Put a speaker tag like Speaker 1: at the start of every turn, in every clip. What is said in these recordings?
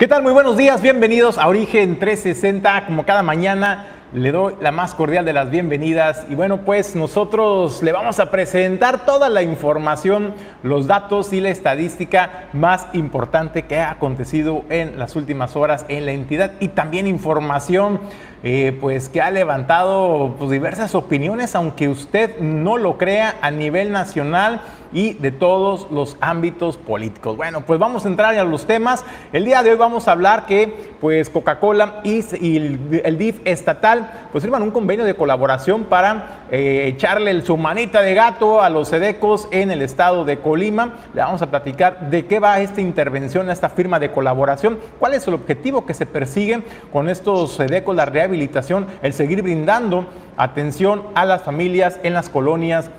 Speaker 1: ¿Qué tal? Muy buenos días, bienvenidos a Origen 360, como cada mañana le doy la más cordial de las bienvenidas y bueno, pues nosotros le vamos a presentar toda la información, los datos y la estadística más importante que ha acontecido en las últimas horas en la entidad y también información eh, pues que ha levantado pues, diversas opiniones, aunque usted no lo crea a nivel nacional y de todos los ámbitos políticos. Bueno, pues vamos a entrar a los temas. El día de hoy vamos a hablar que pues Coca-Cola y, el, DIF estatal pues firman un convenio de colaboración para eh, echarle su manita de gato a los sedecos en el estado de Colima. Le vamos a platicar de qué va esta intervención, esta firma de colaboración, cuál es el objetivo que se persigue con estos sedecos, la rehabilitación, el seguir brindando atención a las familias en las colonias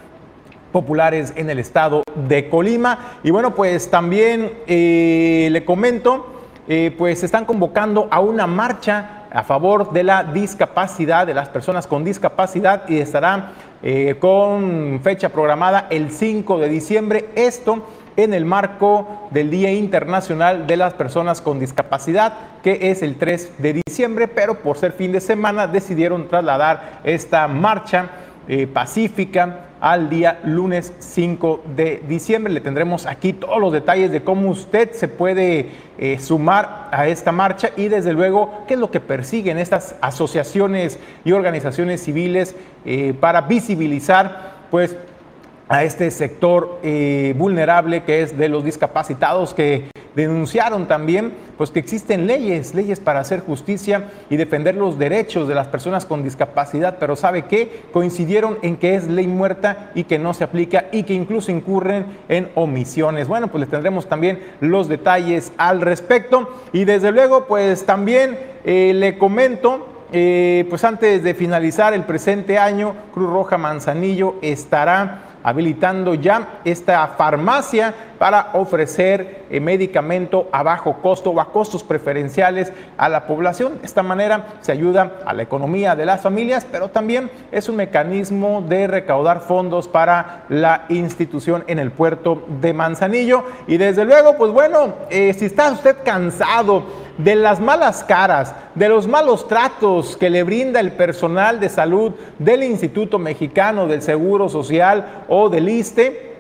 Speaker 1: populares en el estado de Colima. Y bueno, pues también eh, le comento, eh, pues están convocando a una marcha a favor de la discapacidad, de las personas con discapacidad y estará eh, con fecha programada el 5 de diciembre. Esto en el marco del Día Internacional de las Personas con Discapacidad, que es el 3 de diciembre, pero por ser fin de semana decidieron trasladar esta marcha pacífica al día lunes 5 de diciembre. Le tendremos aquí todos los detalles de cómo usted se puede eh, sumar a esta marcha y desde luego qué es lo que persiguen estas asociaciones y organizaciones civiles eh, para visibilizar pues a este sector eh, vulnerable que es de los discapacitados que denunciaron también pues que existen leyes, leyes para hacer justicia y defender los derechos de las personas con discapacidad, pero sabe qué? Coincidieron en que es ley muerta y que no se aplica y que incluso incurren en omisiones. Bueno, pues les tendremos también los detalles al respecto y desde luego pues también eh, le comento eh, pues antes de finalizar el presente año, Cruz Roja Manzanillo estará habilitando ya esta farmacia para ofrecer eh, medicamento a bajo costo o a costos preferenciales a la población. De esta manera se ayuda a la economía de las familias, pero también es un mecanismo de recaudar fondos para la institución en el puerto de Manzanillo. Y desde luego, pues bueno, eh, si está usted cansado de las malas caras, de los malos tratos que le brinda el personal de salud del Instituto Mexicano del Seguro Social o del ISTE,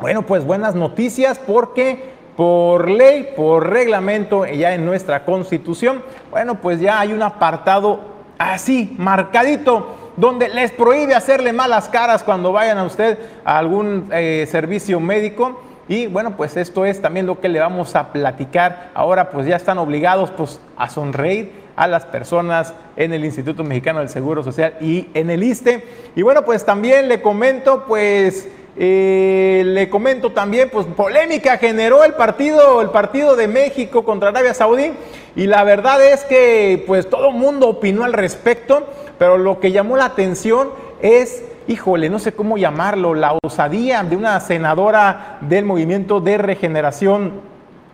Speaker 1: bueno, pues buenas noticias porque por ley, por reglamento, ya en nuestra constitución, bueno, pues ya hay un apartado así, marcadito, donde les prohíbe hacerle malas caras cuando vayan a usted a algún eh, servicio médico y bueno, pues esto es también lo que le vamos a platicar. Ahora pues ya están obligados pues a sonreír a las personas en el Instituto Mexicano del Seguro Social y en el ISTE. Y bueno, pues también le comento pues... Eh, le comento también, pues polémica generó el partido, el partido de México contra Arabia Saudí y la verdad es que pues todo el mundo opinó al respecto, pero lo que llamó la atención es híjole, no sé cómo llamarlo, la osadía de una senadora del Movimiento de Regeneración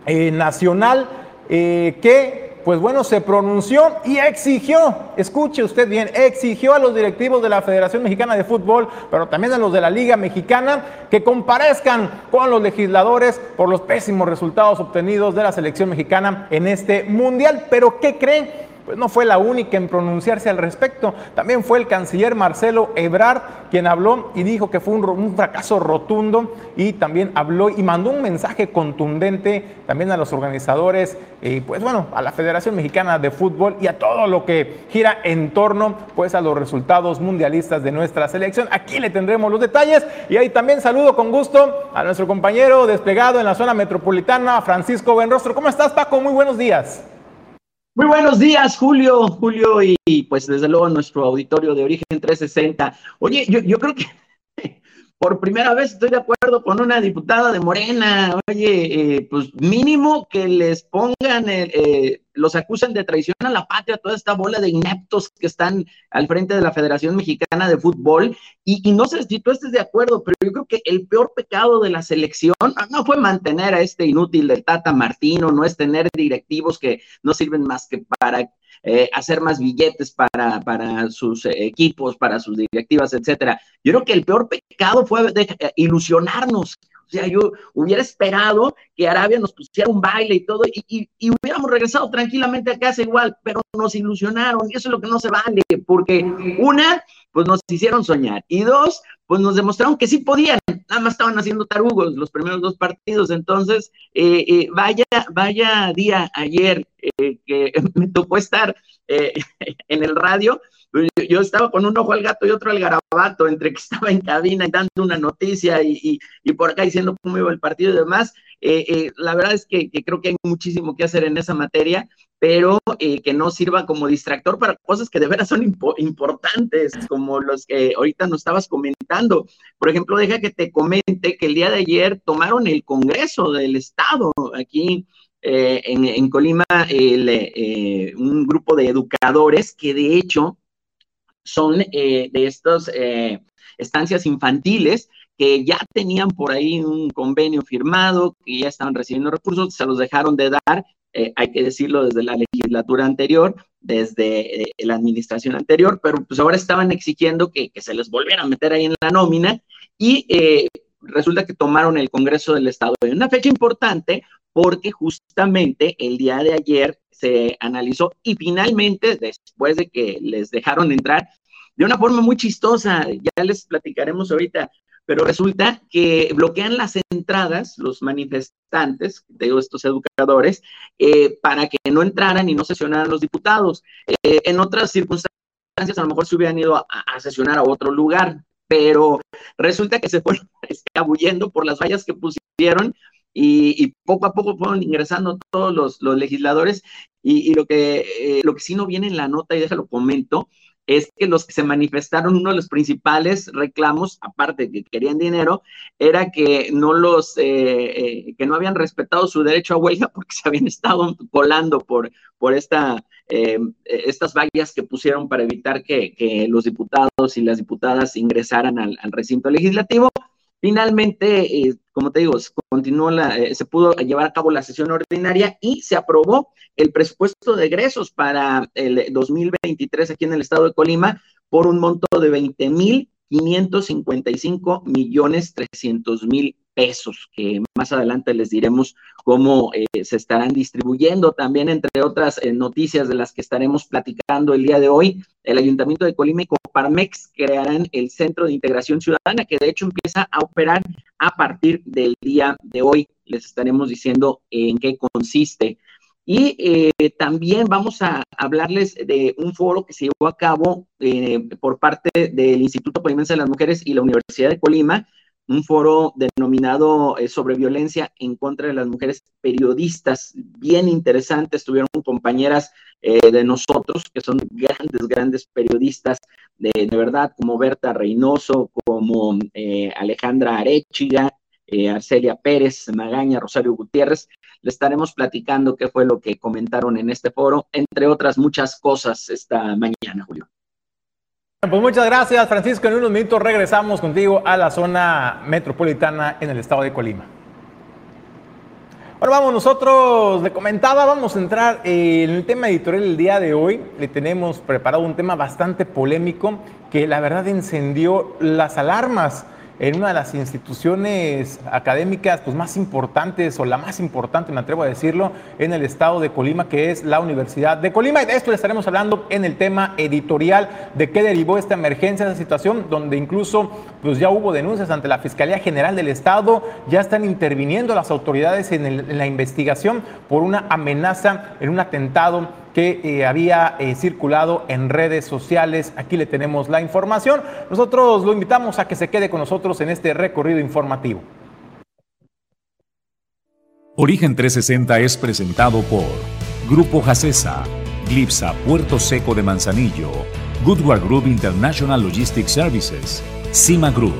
Speaker 1: eh, Nacional eh, que, pues bueno, se pronunció y exigió, escuche usted bien, exigió a los directivos de la Federación Mexicana de Fútbol, pero también a los de la Liga Mexicana, que comparezcan con los legisladores por los pésimos resultados obtenidos de la selección mexicana en este mundial. Pero ¿qué creen? Pues no fue la única en pronunciarse al respecto. También fue el canciller Marcelo Ebrard quien habló y dijo que fue un, fracaso rotundo y también habló y mandó un mensaje contundente también a los organizadores, y pues bueno, a la Federación Mexicana de Fútbol y a todo lo que gira en torno pues a los resultados mundialistas de nuestra selección. Aquí le tendremos los detalles y ahí también saludo con gusto a nuestro compañero desplegado en la zona metropolitana, Francisco Benrostro. ¿Cómo estás, Paco? Muy buenos días.
Speaker 2: Muy buenos días, Julio, Julio, y pues desde luego nuestro auditorio de Origen 360. Oye, yo, creo que por primera vez estoy de acuerdo con una diputada de Morena, oye, eh, pues mínimo que les pongan, eh, los acusen de traición a la patria, toda esta bola de ineptos que están al frente de la Federación Mexicana de Fútbol, y, no sé si tú estés de acuerdo, pero yo creo que el peor pecado de la selección no fue mantener a este inútil del Tata Martino, no es tener directivos que no sirven más que para eh, hacer más billetes para, para sus eh, equipos, para sus directivas, etcétera. Yo creo que el peor pecado fue eh, ilusionarnos. O sea, yo hubiera esperado que Arabia nos pusiera un baile y todo, y, y, hubiéramos regresado tranquilamente a casa igual, pero nos ilusionaron, y eso es lo que no se vale, porque una, pues nos hicieron soñar, y dos, pues nos demostraron que sí podían, nada más estaban haciendo tarugos los primeros dos partidos, entonces, vaya, vaya día ayer eh, que me tocó estar eh, en el radio, pues, yo estaba con un ojo al gato y otro al garabato, entre que estaba en cabina y dando una noticia y, por acá diciendo cómo iba el partido y demás. Eh, la verdad es que, creo que hay muchísimo que hacer en esa materia, pero que no sirva como distractor para cosas que de veras son importantes, como los que ahorita nos estabas comentando. Por ejemplo, deja que te comente que el día de ayer tomaron el Congreso del Estado aquí eh, en, Colima eh, un grupo de educadores que de hecho son eh, de estas estancias infantiles que ya tenían por ahí un convenio firmado, que ya estaban recibiendo recursos, se los dejaron de dar, hay que decirlo desde la legislatura anterior, desde la administración anterior, pero pues ahora estaban exigiendo que, que se les volviera a meter ahí en la nómina y resulta que tomaron el Congreso del Estado en una fecha importante porque justamente el día de ayer se analizó y finalmente, después de que les dejaron entrar, de una forma muy chistosa, ya les platicaremos ahorita, pero resulta que bloquean las entradas, los manifestantes, digo, estos educadores, eh, para que no entraran y no sesionaran los diputados. Eh, en otras circunstancias, a lo mejor se hubieran ido a, a, sesionar a otro lugar, pero resulta que se fueron escabullendo por las vallas que pusieron y, poco a poco fueron ingresando todos los, legisladores y, lo, que, eh, lo que sí no viene en la nota, y déjalo comento, es que los que se manifestaron, uno de los principales reclamos, aparte de que querían dinero, era que no los, eh, eh, que no habían respetado su derecho a huelga porque se habían estado colando por, por esta, estas vallas que pusieron para evitar que, los diputados y las diputadas ingresaran al recinto legislativo. Finalmente, eh, como te digo, continuó la, eh, se pudo llevar a cabo la sesión ordinaria y se aprobó el presupuesto de egresos para el 2023 aquí en el estado de Colima por un monto de 20 mil 555 millones 300 mil pesos, que más adelante les diremos cómo eh, se estarán distribuyendo. También, entre otras eh, noticias de las que estaremos platicando el día de hoy, el Ayuntamiento de Colima y Coparmex crearán el Centro de Integración Ciudadana, que de hecho empieza a operar a partir del día de hoy. Les estaremos diciendo en qué consiste. Y eh, también vamos a hablarles de un foro que se llevó a cabo por parte del Instituto Polimense de las Mujeres y la Universidad de Colima, un foro denominado eh, sobre violencia en contra de las mujeres periodistas, bien interesante, estuvieron compañeras eh, de nosotros, que son grandes, grandes periodistas de, de verdad, como Berta Reynoso, como eh, Alejandra Arechiga, Arcelia Pérez, Magaña, Rosario Gutiérrez. Le estaremos platicando qué fue lo que comentaron en este foro, entre otras muchas cosas esta mañana, Julio.
Speaker 1: Pues muchas gracias, Francisco. En unos minutos regresamos contigo a la zona metropolitana en el estado de Colima. Bueno, vamos, nosotros le comentaba, vamos a entrar en el tema editorial del día de hoy. Le tenemos preparado un tema bastante polémico que la verdad encendió las alarmas en una de las instituciones académicas pues, más importantes, o la más importante, me atrevo a decirlo, en el estado de Colima, que es la Universidad de Colima. Y de esto le estaremos hablando en el tema editorial, de qué derivó esta emergencia, esta situación, donde incluso pues, ya hubo denuncias ante la Fiscalía General del Estado, ya están interviniendo las autoridades en, en la investigación por una amenaza, en un atentado que eh, había eh, circulado en redes sociales. Aquí le tenemos la información. Nosotros lo invitamos a que se quede con nosotros en este recorrido informativo.
Speaker 3: Origen 360 es presentado por Grupo Jacesa, Glipsa Puerto Seco de Manzanillo, Goodward Group International Logistics Services, Cima Group,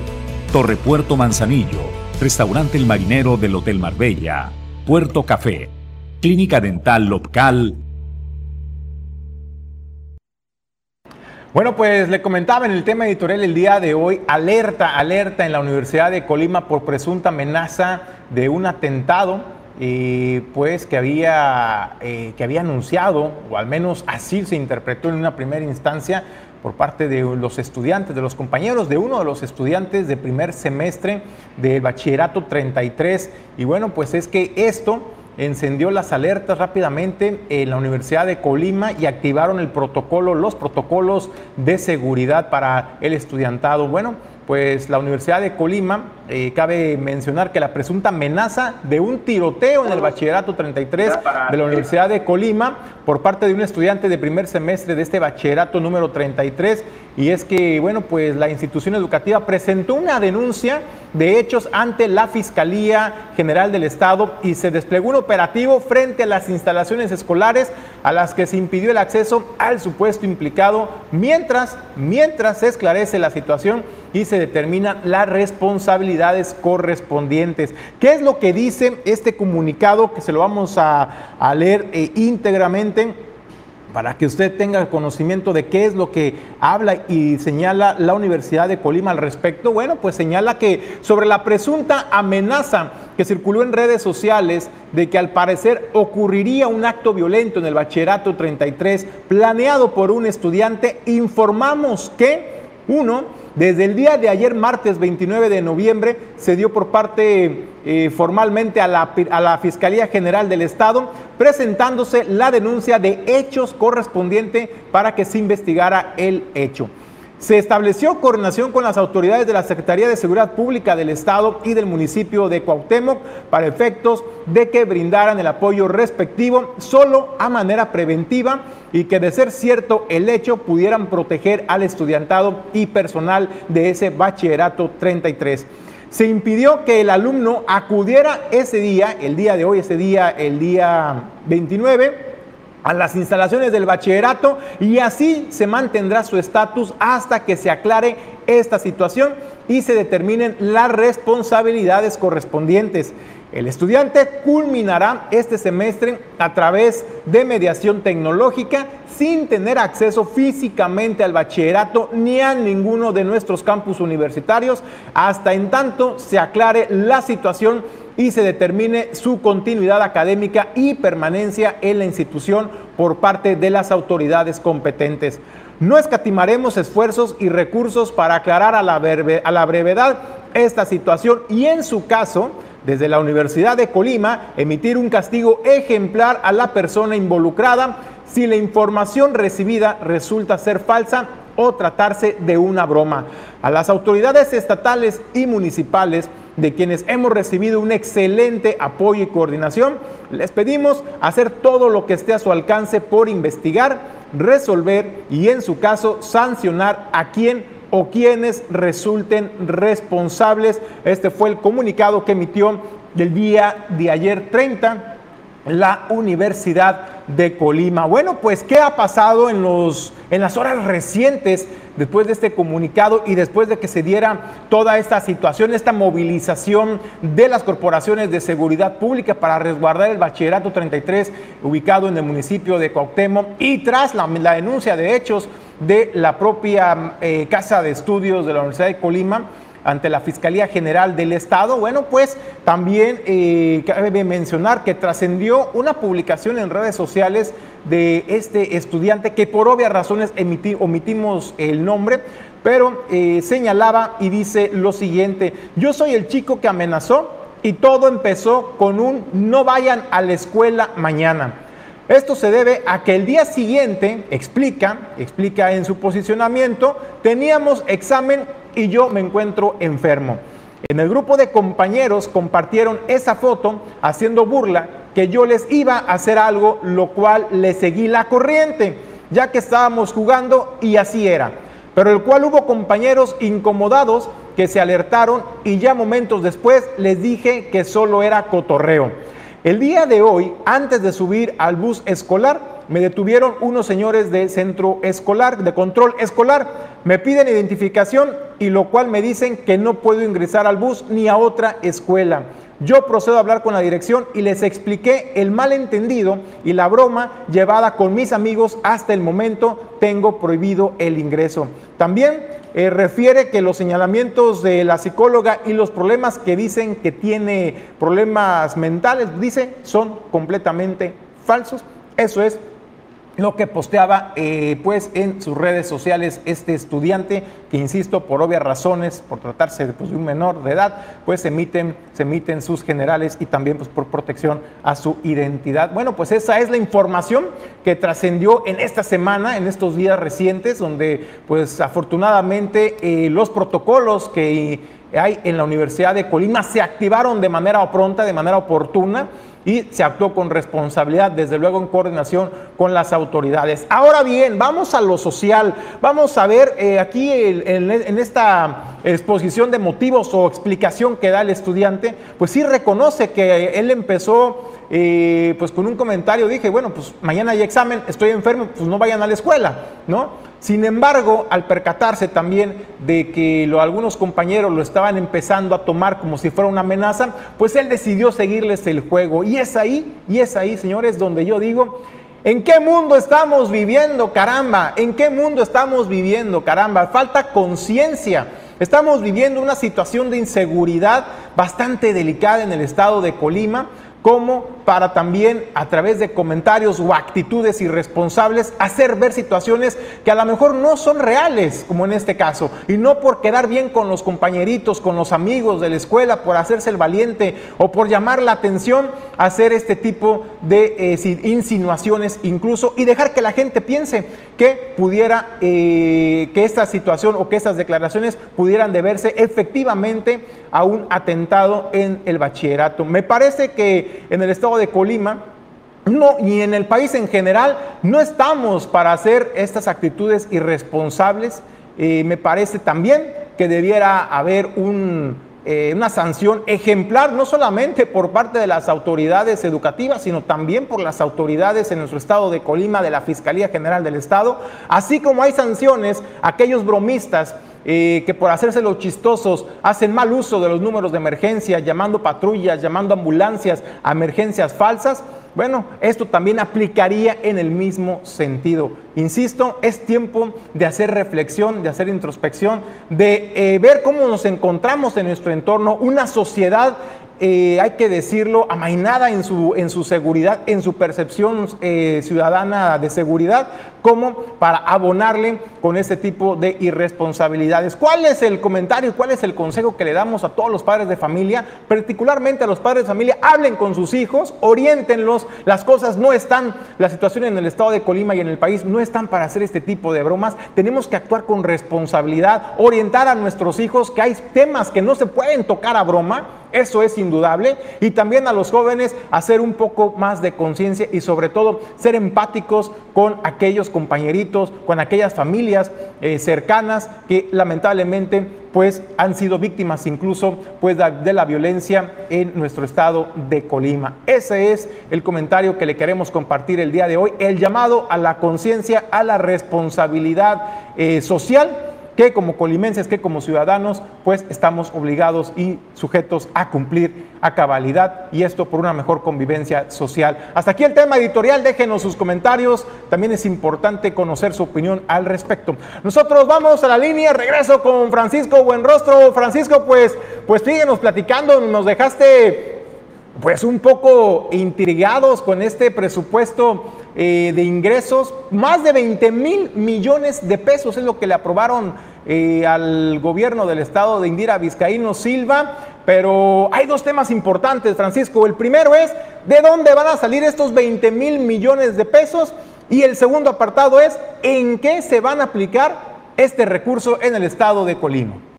Speaker 3: Torre Puerto Manzanillo, Restaurante El Marinero del Hotel Marbella, Puerto Café, Clínica Dental Local.
Speaker 1: Bueno, pues le comentaba en el tema editorial el día de hoy, alerta, alerta en la Universidad de Colima por presunta amenaza de un atentado, eh, pues que había, eh, que había anunciado, o al menos así se interpretó en una primera instancia, por parte de los estudiantes, de los compañeros de uno de los estudiantes de primer semestre del bachillerato 33. Y bueno, pues es que esto encendió las alertas rápidamente en la Universidad de Colima y activaron el protocolo, los protocolos de seguridad para el estudiantado. Bueno, pues la Universidad de Colima, eh, cabe mencionar que la presunta amenaza de un tiroteo en el bachillerato 33 de la Universidad de Colima por parte de un estudiante de primer semestre de este bachillerato número 33, y es que, bueno, pues la institución educativa presentó una denuncia de hechos ante la Fiscalía General del Estado y se desplegó un operativo frente a las instalaciones escolares a las que se impidió el acceso al supuesto implicado mientras, mientras se esclarece la situación y se determinan las correspondientes. ¿Qué es lo que dice este comunicado que se lo vamos a, leer eh, íntegramente? para que usted tenga conocimiento de qué es lo que habla y señala la Universidad de Colima al respecto. Bueno, pues señala que sobre la presunta amenaza que circuló en redes sociales de que al parecer ocurriría un acto violento en el bachillerato 33 planeado por un estudiante, informamos que, uno, desde el día de ayer, martes 29 de noviembre, se dio por parte eh, formalmente a la, a la Fiscalía General del Estado, presentándose la denuncia de hechos correspondiente para que se investigara el hecho. Se estableció coordinación con las autoridades de la Secretaría de Seguridad Pública del Estado y del municipio de Cuauhtémoc para efectos de que brindaran el apoyo respectivo solo a manera preventiva y que de ser cierto el hecho pudieran proteger al estudiantado y personal de ese bachillerato 33 se impidió que el alumno acudiera ese día, el día de hoy, ese día, el día 29, a las instalaciones del bachillerato y así se mantendrá su estatus hasta que se aclare esta situación y se determinen las responsabilidades correspondientes. El estudiante culminará este semestre a través de mediación tecnológica sin tener acceso físicamente al bachillerato ni a ninguno de nuestros campus universitarios hasta en tanto se aclare la situación y se determine su continuidad académica y permanencia en la institución por parte de las autoridades competentes. No escatimaremos esfuerzos y recursos para aclarar a la, brevedad esta situación y en su caso, desde la Universidad de Colima, emitir un castigo ejemplar a la persona involucrada si la información recibida resulta ser falsa o tratarse de una broma. A las autoridades estatales y municipales de quienes hemos recibido un excelente apoyo y coordinación, les pedimos hacer todo lo que esté a su alcance por investigar, resolver y en su caso sancionar a quien o quienes resulten responsables. Este fue el comunicado que emitió el día de ayer 30 la Universidad de Colima. Bueno, pues, ¿qué ha pasado en, los, en las horas recientes después de este comunicado y después de que se diera toda esta situación, esta movilización de las corporaciones de seguridad pública para resguardar el bachillerato 33 ubicado en el municipio de Cuauhtémoc y tras la, denuncia de hechos de la propia eh, Casa de Estudios de la Universidad de Colima, ante la Fiscalía General del Estado. Bueno, pues también eh, cabe mencionar que trascendió una publicación en redes sociales de este estudiante que por obvias razones omitimos el nombre, pero eh, señalaba y dice lo siguiente, yo soy el chico que amenazó y todo empezó con un no vayan a la escuela mañana. Esto se debe a que el día siguiente, explica, explica en su posicionamiento, teníamos examen y yo me encuentro enfermo. En el grupo de compañeros compartieron esa foto haciendo burla que yo les iba a hacer algo, lo cual le seguí la corriente, ya que estábamos jugando y así era. Pero el cual hubo compañeros incomodados que se alertaron y ya momentos después les dije que solo era cotorreo. El día de hoy, antes de subir al bus escolar, me detuvieron unos señores de centro escolar, de control escolar. Me piden identificación y lo cual me dicen que no puedo ingresar al bus ni a otra escuela. Yo procedo a hablar con la dirección y les expliqué el malentendido y la broma llevada con mis amigos. Hasta el momento tengo prohibido el ingreso. También eh, refiere que los señalamientos de la psicóloga y los problemas que dicen que tiene problemas mentales, dice, son completamente falsos. Eso es lo que posteaba eh, pues en sus redes sociales este estudiante que insisto por obvias razones por tratarse pues, de un menor de edad pues se emiten se emiten sus generales y también pues por protección a su identidad. Bueno pues esa es la información que trascendió en esta semana en estos días recientes donde pues afortunadamente eh, los protocolos que hay en la Universidad de Colima se activaron de manera pronta de manera oportuna y se actuó con responsabilidad, desde luego en coordinación con las autoridades. Ahora bien, vamos a lo social, vamos a ver eh, aquí en esta exposición de motivos o explicación que da el estudiante, pues sí reconoce que él empezó pues con un comentario, dije, bueno, pues mañana hay examen, estoy enfermo, pues no vayan a la escuela, ¿no? Sin embargo, al percatarse también de que algunos compañeros lo estaban empezando a tomar como si fuera una amenaza, pues él decidió seguirles el juego. Y es ahí, y es ahí, señores, donde yo digo, ¿en qué mundo estamos viviendo, caramba? ¿En qué mundo estamos viviendo, caramba? Falta conciencia. Estamos viviendo una situación de inseguridad bastante delicada en el estado de Colima como para también a través de comentarios o actitudes irresponsables hacer ver situaciones que a lo mejor no son reales, como en este caso, y no por quedar bien con los compañeritos, con los amigos de la escuela, por hacerse el valiente o por llamar la atención, hacer este tipo de eh, insinuaciones incluso y dejar que la gente piense que pudiera, eh, que esta situación o que estas declaraciones pudieran deberse efectivamente a un atentado en el bachillerato. Me parece que en el estado de Colima, no, y en el país en general, no estamos para hacer estas actitudes irresponsables. Eh, me parece también que debiera haber eh, una sanción ejemplar, no solamente por parte de las autoridades educativas, sino también por las autoridades en nuestro estado de Colima, de la Fiscalía General del Estado, así como hay sanciones a aquellos bromistas que por hacerse los chistosos hacen mal uso de los números de emergencia, llamando patrullas, llamando ambulancias a emergencias falsas, bueno, esto también aplicaría en el mismo sentido. Insisto, es tiempo de hacer reflexión, de hacer introspección, de eh, ver cómo nos encontramos en nuestro entorno, una sociedad eh, hay que decirlo, amainada en su, en su seguridad, en su percepción eh, ciudadana de seguridad, como para abonarle con este tipo de irresponsabilidades. ¿Cuál es el comentario, cuál es el consejo que le damos a todos los padres de familia, particularmente a los padres de familia? Hablen con sus hijos, oriéntenlos, las cosas no están, la situación en el estado de Colima y en el país no están para hacer este tipo de bromas. Tenemos que actuar con responsabilidad, orientar a nuestros hijos que hay temas que no se pueden tocar a broma eso es indudable. Y también a los jóvenes hacer un poco más de conciencia y sobre todo ser empáticos con aquellos compañeritos, con aquellas familias eh, cercanas que lamentablemente pues han sido víctimas incluso pues de la violencia en nuestro estado de Colima. Ese es el comentario que le queremos compartir el día de hoy, el llamado a la conciencia, a la responsabilidad eh, social que como colimenses, que como ciudadanos, pues estamos obligados y sujetos a cumplir a cabalidad y esto por una mejor convivencia social. Hasta aquí el tema editorial, déjenos sus comentarios, también es importante conocer su opinión al respecto. Nosotros vamos a la línea, regreso con Francisco Buenrostro. Francisco, pues, pues síguenos platicando, nos dejaste pues un poco intrigados con este presupuesto eh, de ingresos, más de 20 mil millones de pesos es lo que le aprobaron eh, al gobierno del estado de Indira Vizcaíno Silva, pero hay dos temas importantes, Francisco. El primero es, ¿de dónde van a salir estos 20 mil millones de pesos? Y el segundo apartado es, ¿en qué se van a aplicar este recurso en el estado de Colima?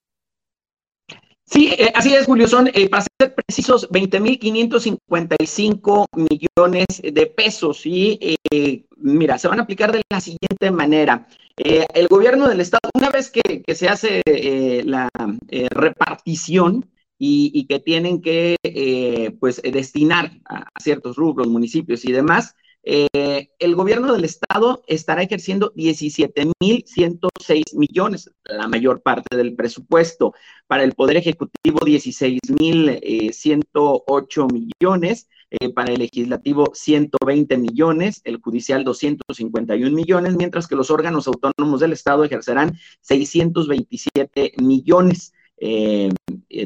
Speaker 2: Sí, eh, así es, Julio. Son, eh, para ser precisos, 20.555 millones de pesos. Y eh, mira, se van a aplicar de la siguiente manera. el gobierno del Estado, una vez que, se hace la repartición y, que tienen que pues, destinar a, ciertos rubros, municipios y demás, eh, el gobierno del estado estará ejerciendo 17.106 millones, la mayor parte del presupuesto. Para el Poder Ejecutivo, 16.108 millones. Eh, para el legislativo 120 millones, el judicial 251 millones, mientras que los órganos autónomos del Estado ejercerán 627 millones. Eh,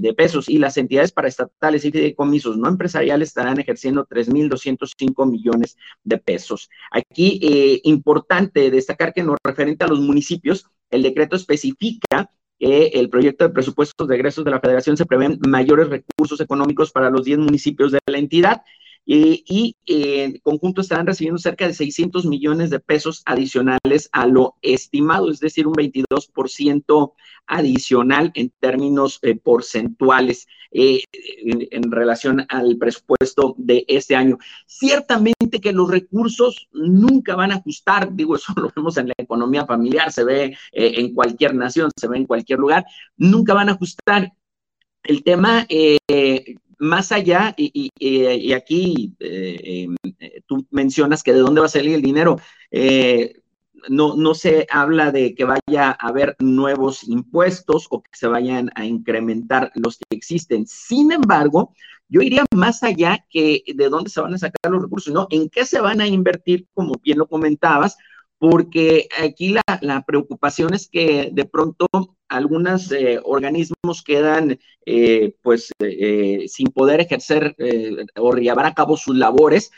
Speaker 2: de pesos y las entidades paraestatales y fideicomisos no empresariales estarán ejerciendo 3.205 millones de pesos. Aquí, eh, importante destacar que en lo referente a los municipios, el decreto especifica que el proyecto de presupuestos de egresos de la federación se prevén mayores recursos económicos para los 10 municipios de la entidad eh, y eh, en conjunto estarán recibiendo cerca de 600 millones de pesos adicionales a lo estimado, es decir, un 22% adicional en términos eh, porcentuales en, relación al presupuesto de este año. Ciertamente que los recursos nunca van a ajustar, digo, eso lo vemos en la economía familiar, se ve en cualquier nación, se ve en cualquier lugar, nunca van a ajustar. El tema más allá, y, aquí eh, em, eh, tú mencionas que de dónde va a salir el dinero, eh, no, no se habla de que vaya a haber nuevos impuestos o que se vayan a incrementar los que existen. Sin embargo, yo iría más allá que de dónde se van a sacar los recursos, ¿no? ¿En qué se van a invertir, como bien lo comentabas? Porque aquí la, la preocupación es que de pronto algunos eh, organismos quedan eh, pues eh, sin poder ejercer o llevar a cabo sus labores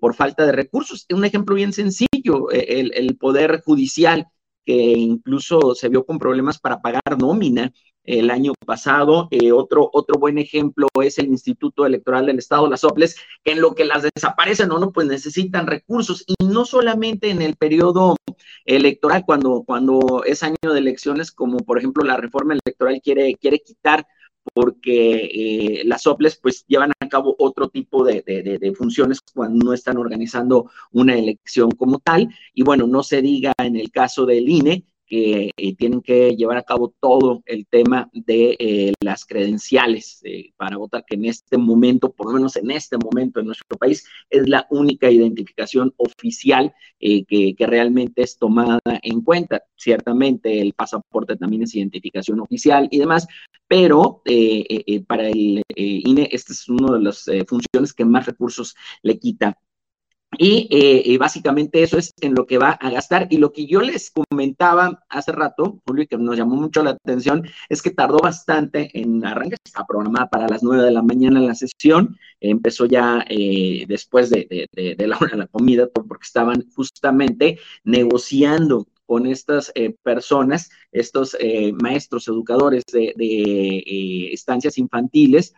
Speaker 2: por falta de recursos. Un ejemplo bien sencillo, el, el, Poder Judicial, que incluso se vio con problemas para pagar nómina el año pasado. Eh, otro, otro buen ejemplo es el Instituto Electoral del Estado, las OPLES, que en lo que las desaparecen o no, pues necesitan recursos y no solamente en el periodo electoral, cuando, cuando es año de elecciones, como por ejemplo la reforma electoral quiere, quiere quitar porque eh, las OPLES pues llevan a cabo otro tipo de, de, funciones cuando no están organizando una elección como tal. Y bueno, no se diga en el caso del INE, que eh, tienen que llevar a cabo todo el tema de eh, las credenciales eh, para votar, que en este momento, por lo menos en este momento en nuestro país, es la única identificación oficial que, que, realmente es tomada en cuenta. Ciertamente el pasaporte también es identificación oficial y demás, pero para el INE, esta es una de las funciones que más recursos le quita eh, y, básicamente eso es en lo que va a gastar. Y lo que yo les comentaba hace rato, Julio, que nos llamó mucho la atención, es que tardó bastante en arrancar. Está programada para las nueve de la mañana la sesión. empezó ya eh, después de, la hora de la comida, porque estaban justamente negociando con estas eh, personas, estos maestros educadores de, estancias infantiles,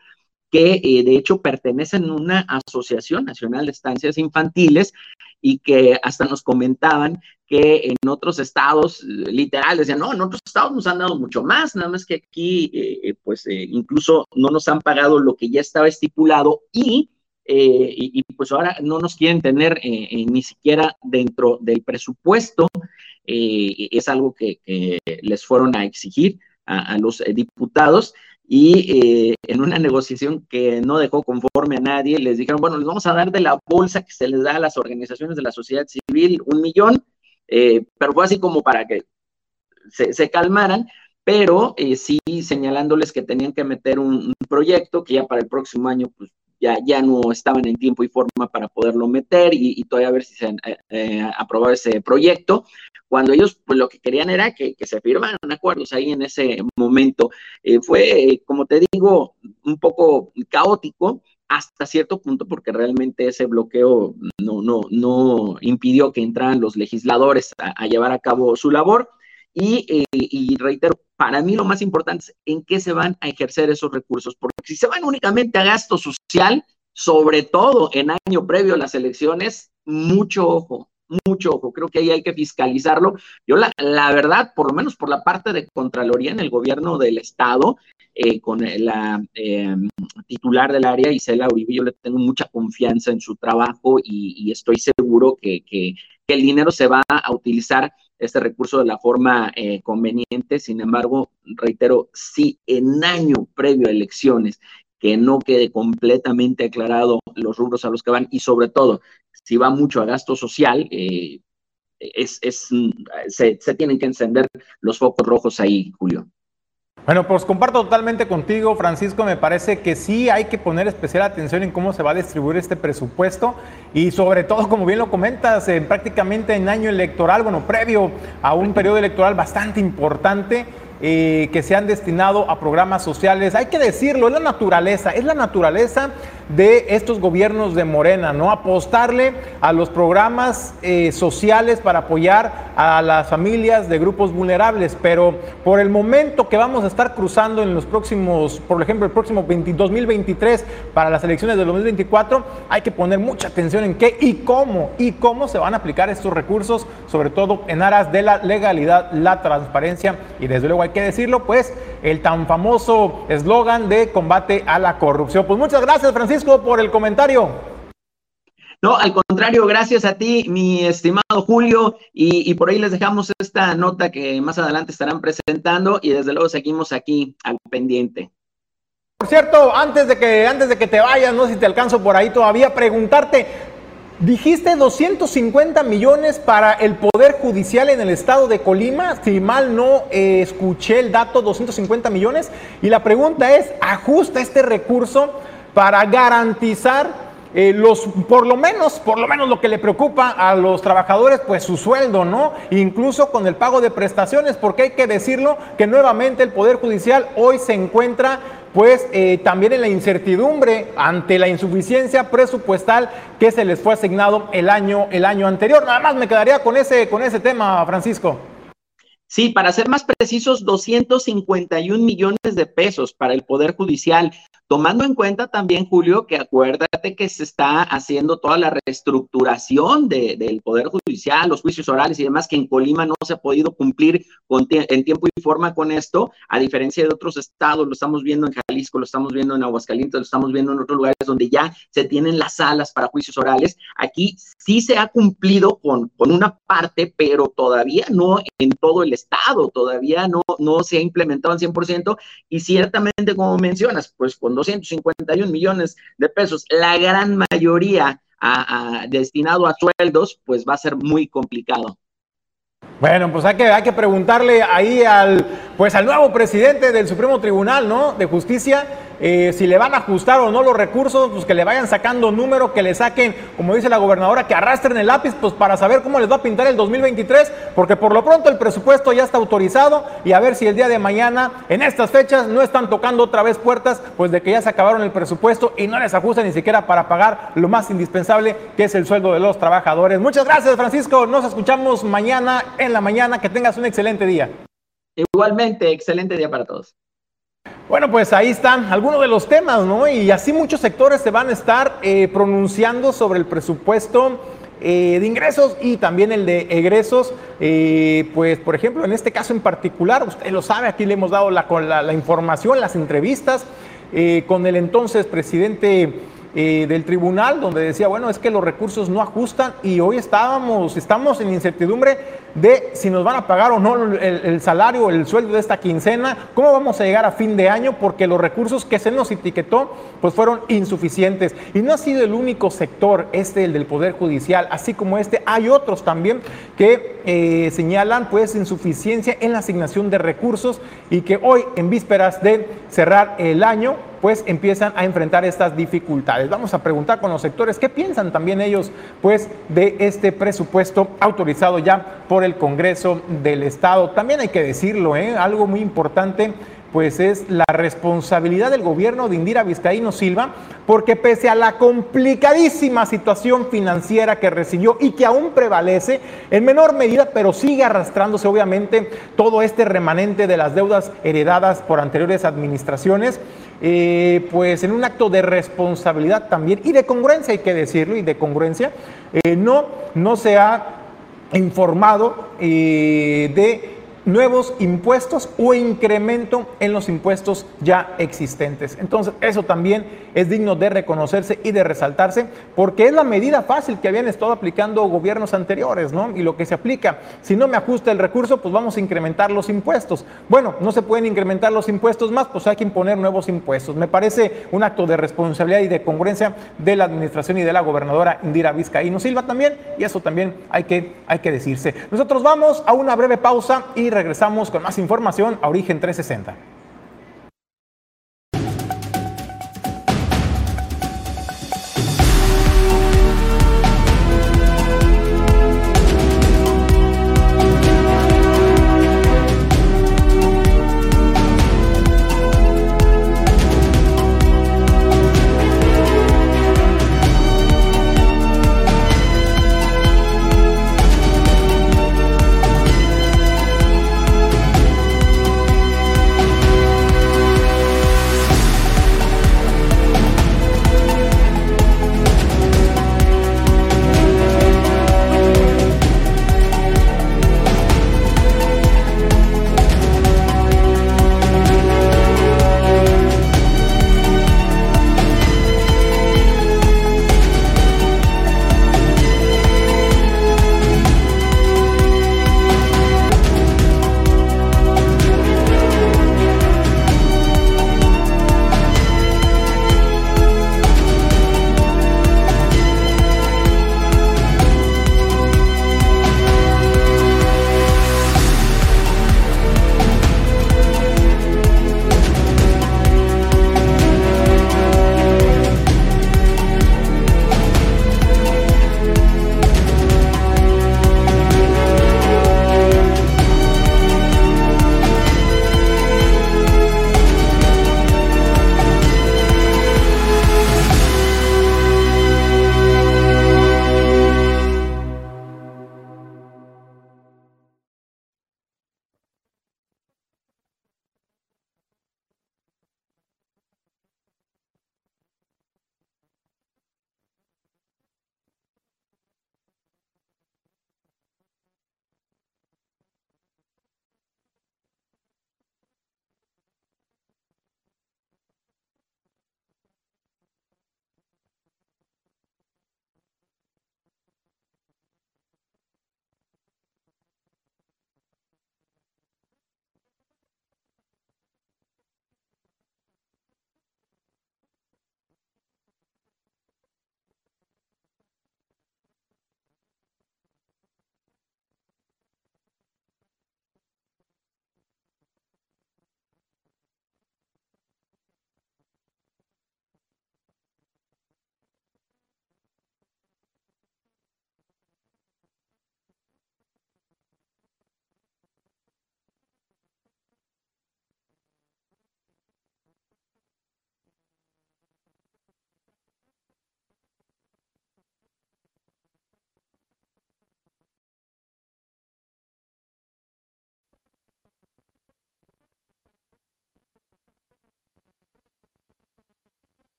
Speaker 2: que eh, de hecho pertenecen a una asociación nacional de estancias infantiles y que hasta nos comentaban que en otros estados, literal, decían, no, en otros estados nos han dado mucho más, nada más que aquí, eh, pues eh, incluso no nos han pagado lo que ya estaba estipulado y, y, pues ahora no nos quieren tener ni siquiera dentro del presupuesto, es algo que, les fueron a exigir a los diputados y eh, en una negociación que no dejó conforme a nadie, les dijeron, bueno, les vamos a dar de la bolsa que se les da a las organizaciones de la sociedad civil un millón, eh, pero fue así como para que se, calmaran, pero eh, sí señalándoles que tenían que meter un, proyecto que ya para el próximo año pues ya, ya no estaban en tiempo y forma para poderlo meter y, todavía a ver si se eh, aprobaba ese proyecto, cuando ellos pues lo que querían era que, se firmaran acuerdos ahí en ese momento. Eh, fue, como te digo, un poco caótico hasta cierto punto porque realmente ese bloqueo no, no, no impidió que entraran los legisladores a, llevar a cabo su labor. Y, eh, y, reitero, para mí lo más importante es en qué se van a ejercer esos recursos, porque si se van únicamente a gasto social, sobre todo en año previo a las elecciones, mucho ojo, mucho ojo, creo que ahí hay que fiscalizarlo. Yo la, la verdad, por lo menos por la parte de Contraloría en el gobierno del Estado, eh, con la em, titular del área, Isela Uribe, yo le tengo mucha confianza en su trabajo y, estoy seguro que, que, el dinero se va a utilizar este recurso de la forma eh, conveniente. Sin embargo, reitero, si en año previo a elecciones que no quede completamente aclarado los rubros a los que van y sobre todo, si va mucho a gasto social, eh, es, se, se tienen que encender los focos rojos ahí, Julio.
Speaker 1: Bueno, pues comparto totalmente contigo, Francisco. Me parece que sí hay que poner especial atención en cómo se va a distribuir este presupuesto y sobre todo, como bien lo comentas, prácticamente en año electoral, bueno, previo a un periodo electoral bastante importante. Eh, que se han destinado a programas sociales. Hay que decirlo, es la naturaleza, es la naturaleza de estos gobiernos de Morena, ¿no? Apostarle a los programas eh, sociales para apoyar a las familias de grupos vulnerables, pero por el momento que vamos a estar cruzando en los próximos, por ejemplo, el próximo 2023 para las elecciones del 2024, hay que poner mucha atención en qué y cómo y cómo se van a aplicar estos recursos, sobre todo en aras de la legalidad, la transparencia y desde luego hay que decirlo, pues el tan famoso eslogan de combate a la corrupción. Pues muchas gracias, Francisco por el comentario.
Speaker 2: No, al contrario, gracias a ti, mi estimado Julio, y, por ahí les dejamos esta nota que más adelante estarán presentando y desde luego seguimos aquí al pendiente.
Speaker 1: Por cierto, antes de que, antes de que te vayas, no sé si te alcanzo por ahí todavía, preguntarte, dijiste 250 millones para el Poder Judicial en el estado de Colima, si mal no eh, escuché el dato, 250 millones, y la pregunta es, ¿ajusta este recurso? Para garantizar eh, los, por lo menos, por lo menos lo que le preocupa a los trabajadores, pues su sueldo, ¿no? Incluso con el pago de prestaciones, porque hay que decirlo que nuevamente el Poder Judicial hoy se encuentra pues eh, también en la incertidumbre ante la insuficiencia presupuestal que se les fue asignado el año, el año anterior. Nada más me quedaría con ese, con ese tema, Francisco.
Speaker 2: Sí, para ser más precisos, 251 millones de pesos para el Poder Judicial, tomando en cuenta también, Julio, que acuérdate que se está haciendo toda la reestructuración del Poder Judicial, los juicios orales y demás, que en Colima no se ha podido cumplir en tiempo y forma con esto, a diferencia de otros estados, lo estamos viendo en Jalisco, lo estamos viendo en Aguascalientes, lo estamos viendo en otros lugares donde ya se tienen las salas para juicios orales. Aquí sí se ha cumplido con, con una parte, pero todavía no en todo el Estado, todavía no, no se ha implementado al 100% y ciertamente, como mencionas, pues con 251 millones de pesos, la gran mayoría destinado a sueldos, pues va a ser muy complicado.
Speaker 1: Bueno, pues hay que, hay que preguntarle ahí al, pues al nuevo presidente del Supremo Tribunal, ¿no? De Justicia, eh, si le van a ajustar o no los recursos, pues que le vayan sacando número, que le saquen, como dice la gobernadora, que arrastren el lápiz, pues para saber cómo les va a pintar el 2023, porque por lo pronto el presupuesto ya está autorizado y a ver si el día de mañana, en estas fechas, no están tocando otra vez puertas, pues de que ya se acabaron el presupuesto y no les ajustan ni siquiera para pagar lo más indispensable, que es el sueldo de los trabajadores. Muchas gracias, Francisco. Nos escuchamos mañana en la mañana. Que tengas un excelente día.
Speaker 2: Igualmente, excelente día para todos.
Speaker 1: Bueno, pues ahí están algunos de los temas, ¿no? Y así muchos sectores se van a estar eh, pronunciando sobre el presupuesto eh, de ingresos y también el de egresos. Eh, pues, por ejemplo, en este caso en particular, usted lo sabe, aquí le hemos dado la, la información, las entrevistas con el entonces presidente eh, del tribunal donde decía, bueno, es que los recursos no ajustan y hoy estábamos, estamos en incertidumbre de si nos van a pagar o no el, salario, el sueldo de esta quincena, cómo vamos a llegar a fin de año, porque los recursos que se nos etiquetó pues fueron insuficientes. Y no ha sido el único sector, este, el del Poder Judicial, así como este, hay otros también que eh, señalan pues insuficiencia en la asignación de recursos y que hoy, en vísperas de cerrar el año, pues empiezan a enfrentar estas dificultades. Vamos a preguntar con los sectores qué piensan también ellos pues de este presupuesto autorizado ya por el Congreso del Estado. También hay que decirlo, ¿eh? algo muy importante pues es la responsabilidad del gobierno de Indira Vizcaíno Silva, porque pese a la complicadísima situación financiera que recibió y que aún prevalece, en menor medida, pero sigue arrastrándose obviamente todo este remanente de las deudas heredadas por anteriores administraciones, eh, pues en un acto de responsabilidad también y de congruencia, hay que decirlo, y de congruencia, eh, no, no se ha informado eh, de nuevos impuestos o incremento en los impuestos ya existentes. Entonces, eso también es digno de reconocerse y de resaltarse porque es la medida fácil que habían estado aplicando gobiernos anteriores, ¿no? Y lo que se aplica, si no me ajusta el recurso, pues vamos a incrementar los impuestos. Bueno, no se pueden incrementar los impuestos más, pues hay que imponer nuevos impuestos. Me parece un acto de responsabilidad y de congruencia de la administración y de la gobernadora Indira Vizcaíno Silva también, y eso también hay que, hay que decirse. Nosotros vamos a una breve pausa y regresamos con más información a Origen 360.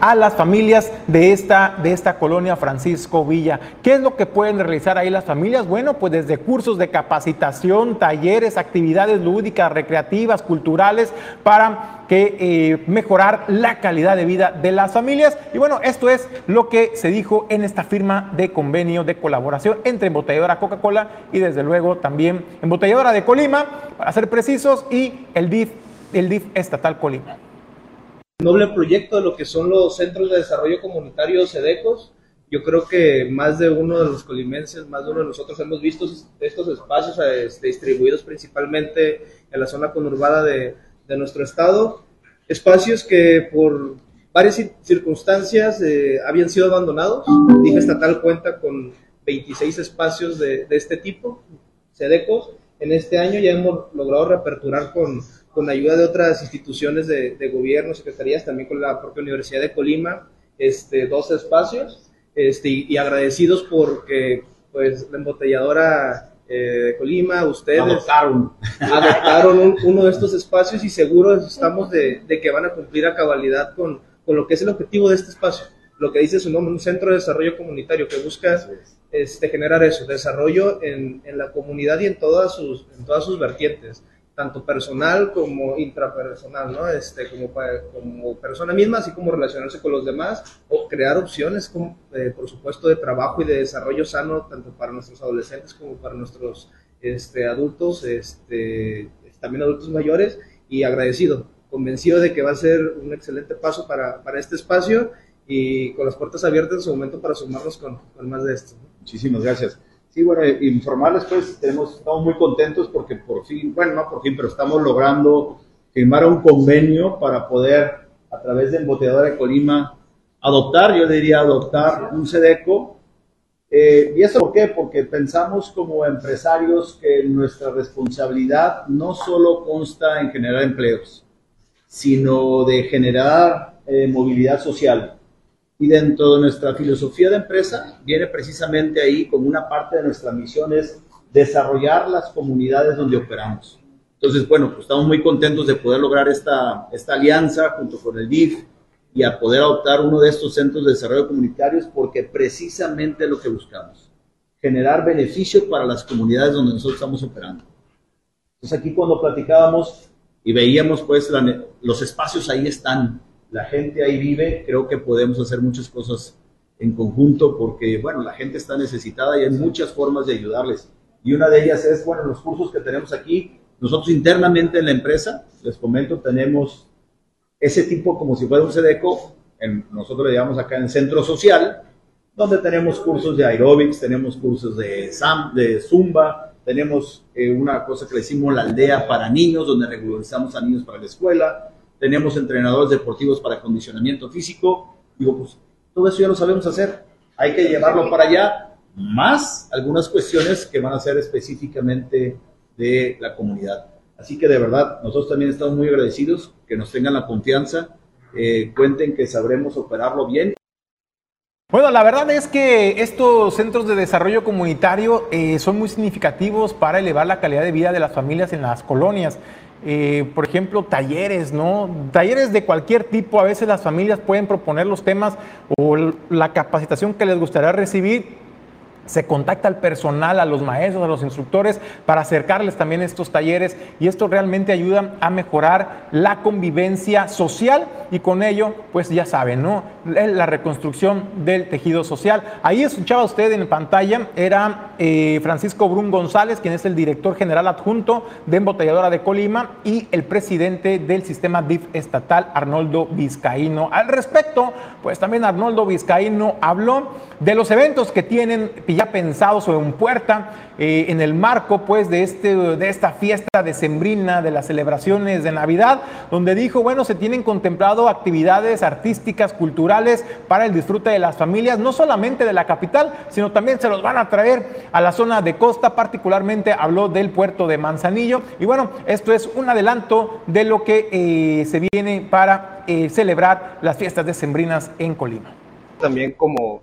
Speaker 1: A las familias de esta, de esta colonia Francisco Villa. ¿Qué es lo que pueden realizar ahí las familias? Bueno, pues desde cursos de capacitación, talleres, actividades lúdicas, recreativas, culturales, para que eh, mejorar la calidad de vida de las familias. Y bueno, esto es lo que se dijo en esta firma de convenio de colaboración entre embotelladora Coca-Cola y desde luego también embotelladora de Colima, para ser precisos, y el DIF, el DIF estatal Colima
Speaker 4: noble proyecto de lo que son los centros de desarrollo comunitario SEDECOS. Yo creo que más de uno de los colimenses, más de uno de nosotros hemos visto estos espacios este, distribuidos principalmente en la zona conurbada de, de nuestro estado. Espacios que por varias circunstancias eh, habían sido abandonados. DIF estatal cuenta con 26 espacios de, de este tipo, SEDECOS. En este año ya hemos logrado reaperturar con con ayuda de otras instituciones de, gobierno, secretarías, también con la propia Universidad de Colima, este, dos espacios, este, y, agradecidos porque pues, la embotelladora eh, de Colima, ustedes adoptaron, adoptaron uno de estos espacios y seguros estamos de, que van a cumplir a cabalidad con, con lo que es el objetivo de este espacio. Lo que dice su nombre, un centro de desarrollo comunitario que busca este, generar eso, desarrollo en, en, la comunidad y en todas sus, en todas sus vertientes, tanto personal como intrapersonal, ¿no? Este, como, como persona misma, así como relacionarse con los demás o crear opciones, eh, por supuesto, de trabajo y de desarrollo sano, tanto para nuestros adolescentes como para nuestros este, adultos, este, también adultos mayores, y agradecido, convencido de que va a ser un excelente paso para, para este espacio y con las puertas abiertas en su momento para sumarnos con, con más de esto.
Speaker 5: Muchísimas gracias. Sí, bueno, eh, informarles pues, tenemos, estamos muy contentos porque por fin, bueno, no por fin, pero estamos logrando firmar un convenio para poder, a través de Embotelladora de Colima, adoptar, yo diría adoptar un SEDECO. Eh, ¿Y eso por qué? Porque pensamos como empresarios que nuestra responsabilidad no solo consta en generar empleos, sino de generar eh, movilidad social y dentro de nuestra filosofía de empresa viene precisamente ahí como una parte de nuestra misión es desarrollar las comunidades donde operamos. Entonces, bueno, pues estamos muy contentos de poder lograr esta, esta alianza junto con el DIF y a poder adoptar uno de estos centros de desarrollo comunitarios porque precisamente es lo que buscamos, generar beneficio para las comunidades donde nosotros estamos operando. Entonces aquí cuando platicábamos y veíamos pues los espacios ahí están, la gente ahí vive, creo que podemos hacer muchas cosas en conjunto porque, bueno, la gente está necesitada y hay muchas formas de ayudarles. Y una de ellas es, bueno, los cursos que tenemos aquí. Nosotros internamente en la empresa, les comento, tenemos ese tipo como si fuera un SEDECO, nosotros le llamamos acá en centro social, donde tenemos cursos de aeróbics, tenemos cursos de, Zumba, tenemos eh, una cosa que le decimos la aldea para niños, donde regularizamos a niños para la escuela, tenemos entrenadores deportivos para acondicionamiento físico. Digo, pues todo eso ya lo sabemos hacer. Hay que llevarlo para allá, más algunas cuestiones que van a ser específicamente de la comunidad. Así que de verdad, nosotros también estamos muy agradecidos que nos tengan la confianza, eh, cuenten que sabremos operarlo bien.
Speaker 1: Bueno, la verdad es que estos centros de desarrollo comunitario eh, son muy significativos para elevar la calidad de vida de las familias en las colonias. Eh, por ejemplo, talleres, ¿no? Talleres de cualquier tipo, a veces las familias pueden proponer los temas o la capacitación que les gustaría recibir se contacta al personal, a los maestros, a los instructores para acercarles también estos talleres y esto realmente ayuda a mejorar la convivencia social y con ello, pues ya saben, ¿no? La reconstrucción del tejido social. Ahí escuchaba usted en pantalla, era eh, Francisco Brun González, quien es el director general adjunto de Embotelladora de Colima y el presidente del sistema DIF estatal, Arnoldo Vizcaíno. Al respecto, pues también Arnoldo Vizcaíno habló de los eventos que tienen ya pensados sobre un puerta eh, en el marco pues de, este, de esta fiesta decembrina, de las celebraciones de Navidad, donde dijo, bueno, se tienen contemplado actividades artísticas, culturales para el disfrute de las familias, no solamente de la capital, sino también se los van a traer a la zona de costa, particularmente habló del puerto de Manzanillo. Y bueno, esto es un adelanto de lo que eh, se viene para eh, celebrar las fiestas decembrinas en Colima.
Speaker 4: También como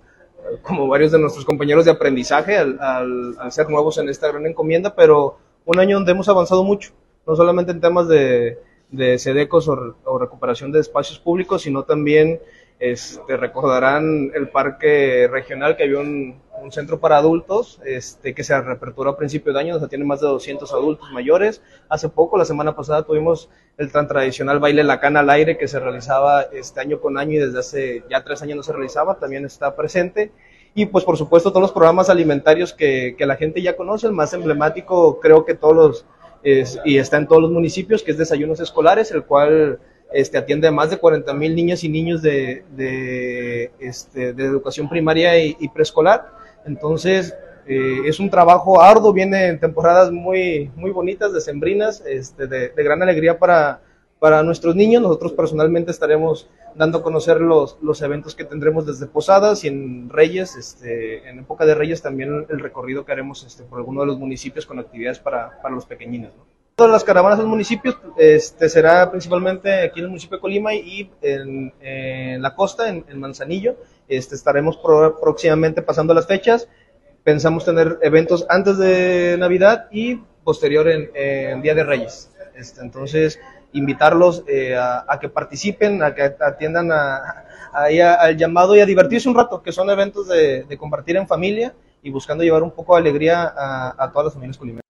Speaker 4: como varios de nuestros compañeros de aprendizaje al, al, ser nuevos en esta gran encomienda, pero un año donde hemos avanzado mucho, no solamente en temas de, de SEDECOS o, recuperación de espacios públicos, sino también este, recordarán el parque regional que había un, centro para adultos este, que se reaperturó a principios de año, o sea, tiene más de 200 adultos mayores. Hace poco, la semana pasada, tuvimos el tan tradicional baile La Cana al aire que se realizaba este año con año y desde hace ya tres años no se realizaba, también está presente. Y pues por supuesto todos los programas alimentarios que la gente ya conoce, el más emblemático creo que todos los, y está en todos los municipios, que es Desayunos Escolares, el cual este, atiende a más de 40 mil niñas y niños de, de, este, educación primaria y, preescolar. Entonces, eh, es un trabajo arduo, viene en temporadas muy, muy bonitas, decembrinas, este, de, de gran alegría para, para nuestros niños. Nosotros personalmente estaremos dando a conocer los, los eventos que tendremos desde Posadas y en Reyes, este, en época de Reyes también el recorrido que haremos este, por alguno de los municipios con actividades para, para los pequeñinos. ¿no? Todas las caravanas de los municipios este, será principalmente aquí en el municipio de Colima y en, en la costa, en, en Manzanillo. Este, estaremos próximamente pasando las fechas. Pensamos tener eventos antes de Navidad y posterior en, en Día de Reyes. Este, entonces, invitarlos eh, a, que participen, a que atiendan a, a, al llamado y a divertirse un rato, que son eventos de, compartir en familia, y buscando llevar un poco de alegría a, todas las familias colimenses.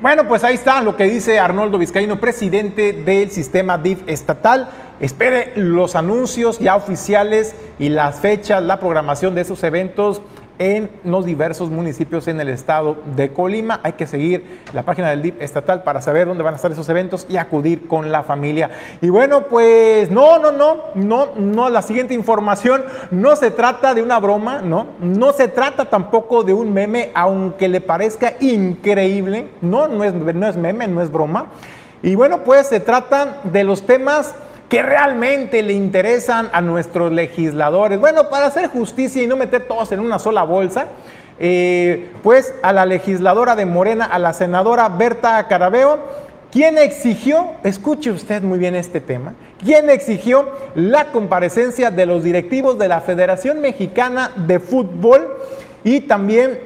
Speaker 1: Bueno, pues ahí está lo que dice Arnoldo Vizcaíno, presidente del sistema DIF estatal. Espere los anuncios ya oficiales y las fechas, la programación de esos eventos en los diversos municipios en el estado de Colima. Hay que seguir la página del DIP estatal para saber dónde van a estar esos eventos y acudir con la familia. Y bueno, pues no, no, no, no, no, la siguiente información no se trata de una broma, no, no se trata tampoco de un meme, aunque le parezca increíble, no, no es, no es meme, no es broma. Y bueno, pues se trata de los temas que realmente le interesan a nuestros legisladores. Bueno, para hacer justicia y no meter todos en una sola bolsa, eh, pues a la legisladora de Morena, a la senadora Berta Carabeo, quien exigió, escuche usted muy bien este tema, quien exigió la comparecencia de los directivos de la Federación Mexicana de Fútbol y también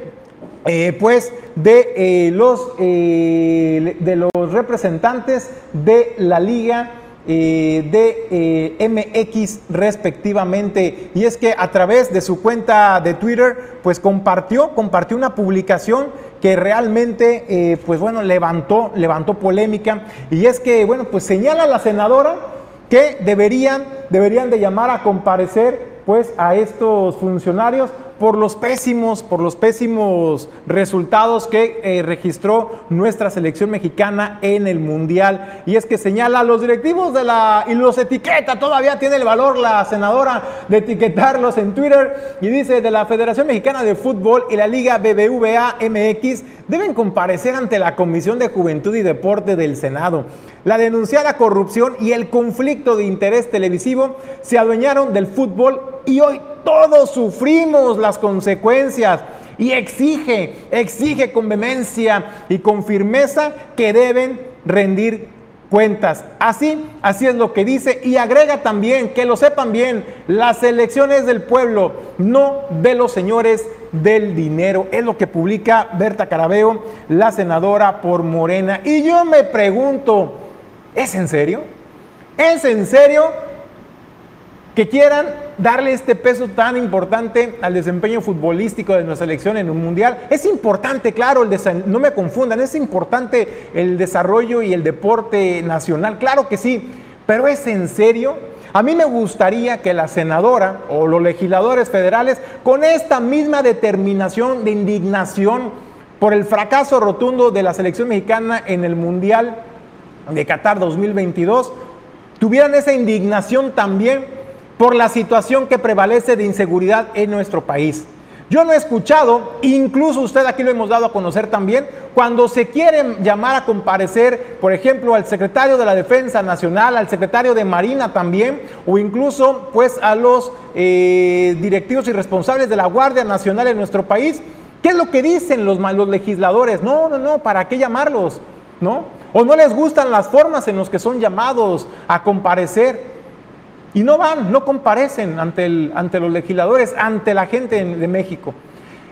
Speaker 1: eh, pues de, eh, los, de los representantes de la Liga eh, de eh, MX respectivamente. Y es que a través de su cuenta de Twitter, pues compartió, compartió una publicación que realmente, eh, pues bueno, levantó, levantó polémica. Y es que, bueno, pues señala a la senadora que deberían, deberían de llamar a comparecer pues a estos funcionarios por los pésimos, por los pésimos resultados que eh, registró nuestra selección mexicana en el Mundial. Y es que señala a los directivos de la y los etiqueta, todavía tiene el valor la senadora de etiquetarlos en Twitter y dice de la Federación Mexicana de Fútbol y la Liga BBVA MX deben comparecer ante la Comisión de Juventud y Deporte del Senado. La denunciada corrupción y el conflicto de interés televisivo se adueñaron del fútbol y hoy todos sufrimos las consecuencias y exige, exige con vehemencia y con firmeza que deben rendir cuentas. Así, así es lo que dice y agrega también, que lo sepan bien, las elecciones del pueblo, no de los señores del dinero. Es lo que publica Berta Carabeo, la senadora por Morena. Y yo me pregunto, ¿es en serio? ¿Es en serio que quieran darle este peso tan importante al desempeño futbolístico de nuestra selección en un mundial. Es importante, claro, no me confundan, es importante el desarrollo y el deporte nacional, claro que sí, pero es en serio. A mí me gustaría que la senadora o los legisladores federales, con esta misma determinación de indignación por el fracaso rotundo de la selección mexicana en el Mundial de Qatar 2022, tuvieran esa indignación también por la situación que prevalece de inseguridad en nuestro país. Yo no he escuchado, incluso usted aquí lo hemos dado a conocer también, cuando se quiere llamar a comparecer, por ejemplo, al secretario de la Defensa Nacional, al secretario de Marina también, o incluso pues a los eh, directivos y responsables de la Guardia Nacional en nuestro país, ¿qué es lo que dicen los, los legisladores? No, no, no, ¿para qué llamarlos? ¿No? O no les gustan las formas en las que son llamados a comparecer. Y no van, no comparecen ante, el, ante los legisladores, ante la gente de México.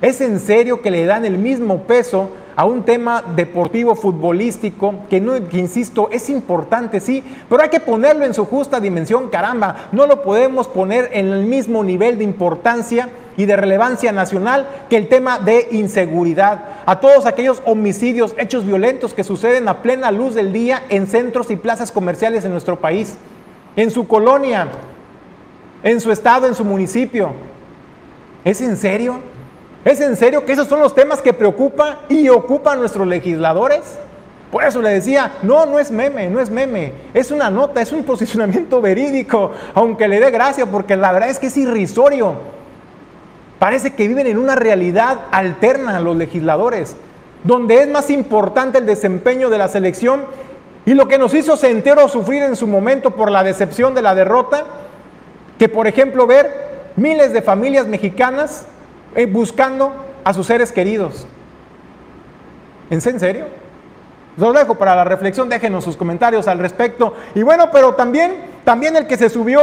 Speaker 1: ¿Es en serio que le dan el mismo peso a un tema deportivo, futbolístico, que, no, que insisto, es importante, sí, pero hay que ponerlo en su justa dimensión, caramba, no lo podemos poner en el mismo nivel de importancia y de relevancia nacional que el tema de inseguridad, a todos aquellos homicidios, hechos violentos que suceden a plena luz del día en centros y plazas comerciales en nuestro país en su colonia, en su estado, en su municipio. ¿Es en serio? ¿Es en serio que esos son los temas que preocupan y ocupan nuestros legisladores? Por eso le decía, no, no es meme, no es meme, es una nota, es un posicionamiento verídico, aunque le dé gracia, porque la verdad es que es irrisorio. Parece que viven en una realidad alterna los legisladores, donde es más importante el desempeño de la selección y lo que nos hizo sentir o sufrir en su momento por la decepción de la derrota, que por ejemplo ver miles de familias mexicanas eh, buscando a sus seres queridos. ¿En serio? Los dejo para la reflexión, déjenos sus comentarios al respecto. Y bueno, pero también, también el que se subió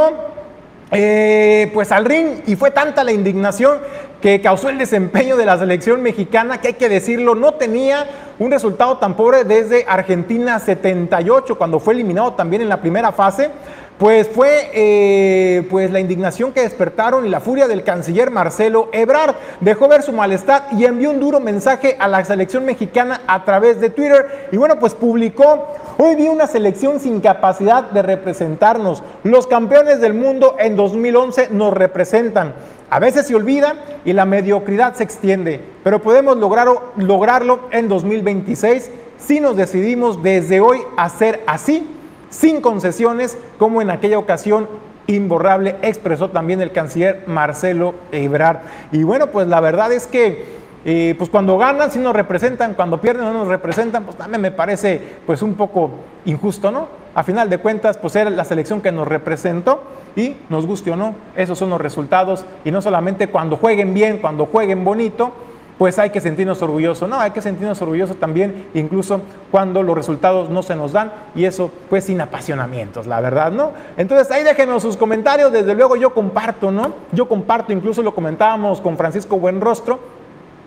Speaker 1: eh, pues al ring y fue tanta la indignación que causó el desempeño de la selección mexicana, que hay que decirlo, no tenía un resultado tan pobre desde Argentina 78, cuando fue eliminado también en la primera fase pues fue eh, pues la indignación que despertaron y la furia del canciller Marcelo Ebrard. Dejó ver su malestar y envió un duro mensaje a la selección mexicana a través de Twitter. Y bueno, pues publicó, hoy vi una selección sin capacidad de representarnos. Los campeones del mundo en 2011 nos representan. A veces se olvida y la mediocridad se extiende, pero podemos lograrlo, en 2026 si nos decidimos desde hoy a ser así sin concesiones, como en aquella ocasión imborrable expresó también el canciller Marcelo Ebrard. Y bueno, pues la verdad es que eh, pues cuando ganan sí nos representan, cuando pierden no nos representan, pues también me parece pues un poco injusto, ¿no? A final de cuentas, pues era la selección que nos representó y nos guste o no, esos son los resultados y no solamente cuando jueguen bien, cuando jueguen bonito, pues hay que sentirnos orgullosos. No, hay que sentirnos orgullosos también, incluso cuando los resultados no se nos dan y eso pues sin apasionamientos, la verdad, ¿no? Entonces ahí déjenos sus comentarios, desde luego yo comparto, ¿no? Yo comparto, incluso lo comentábamos con Francisco Buenrostro,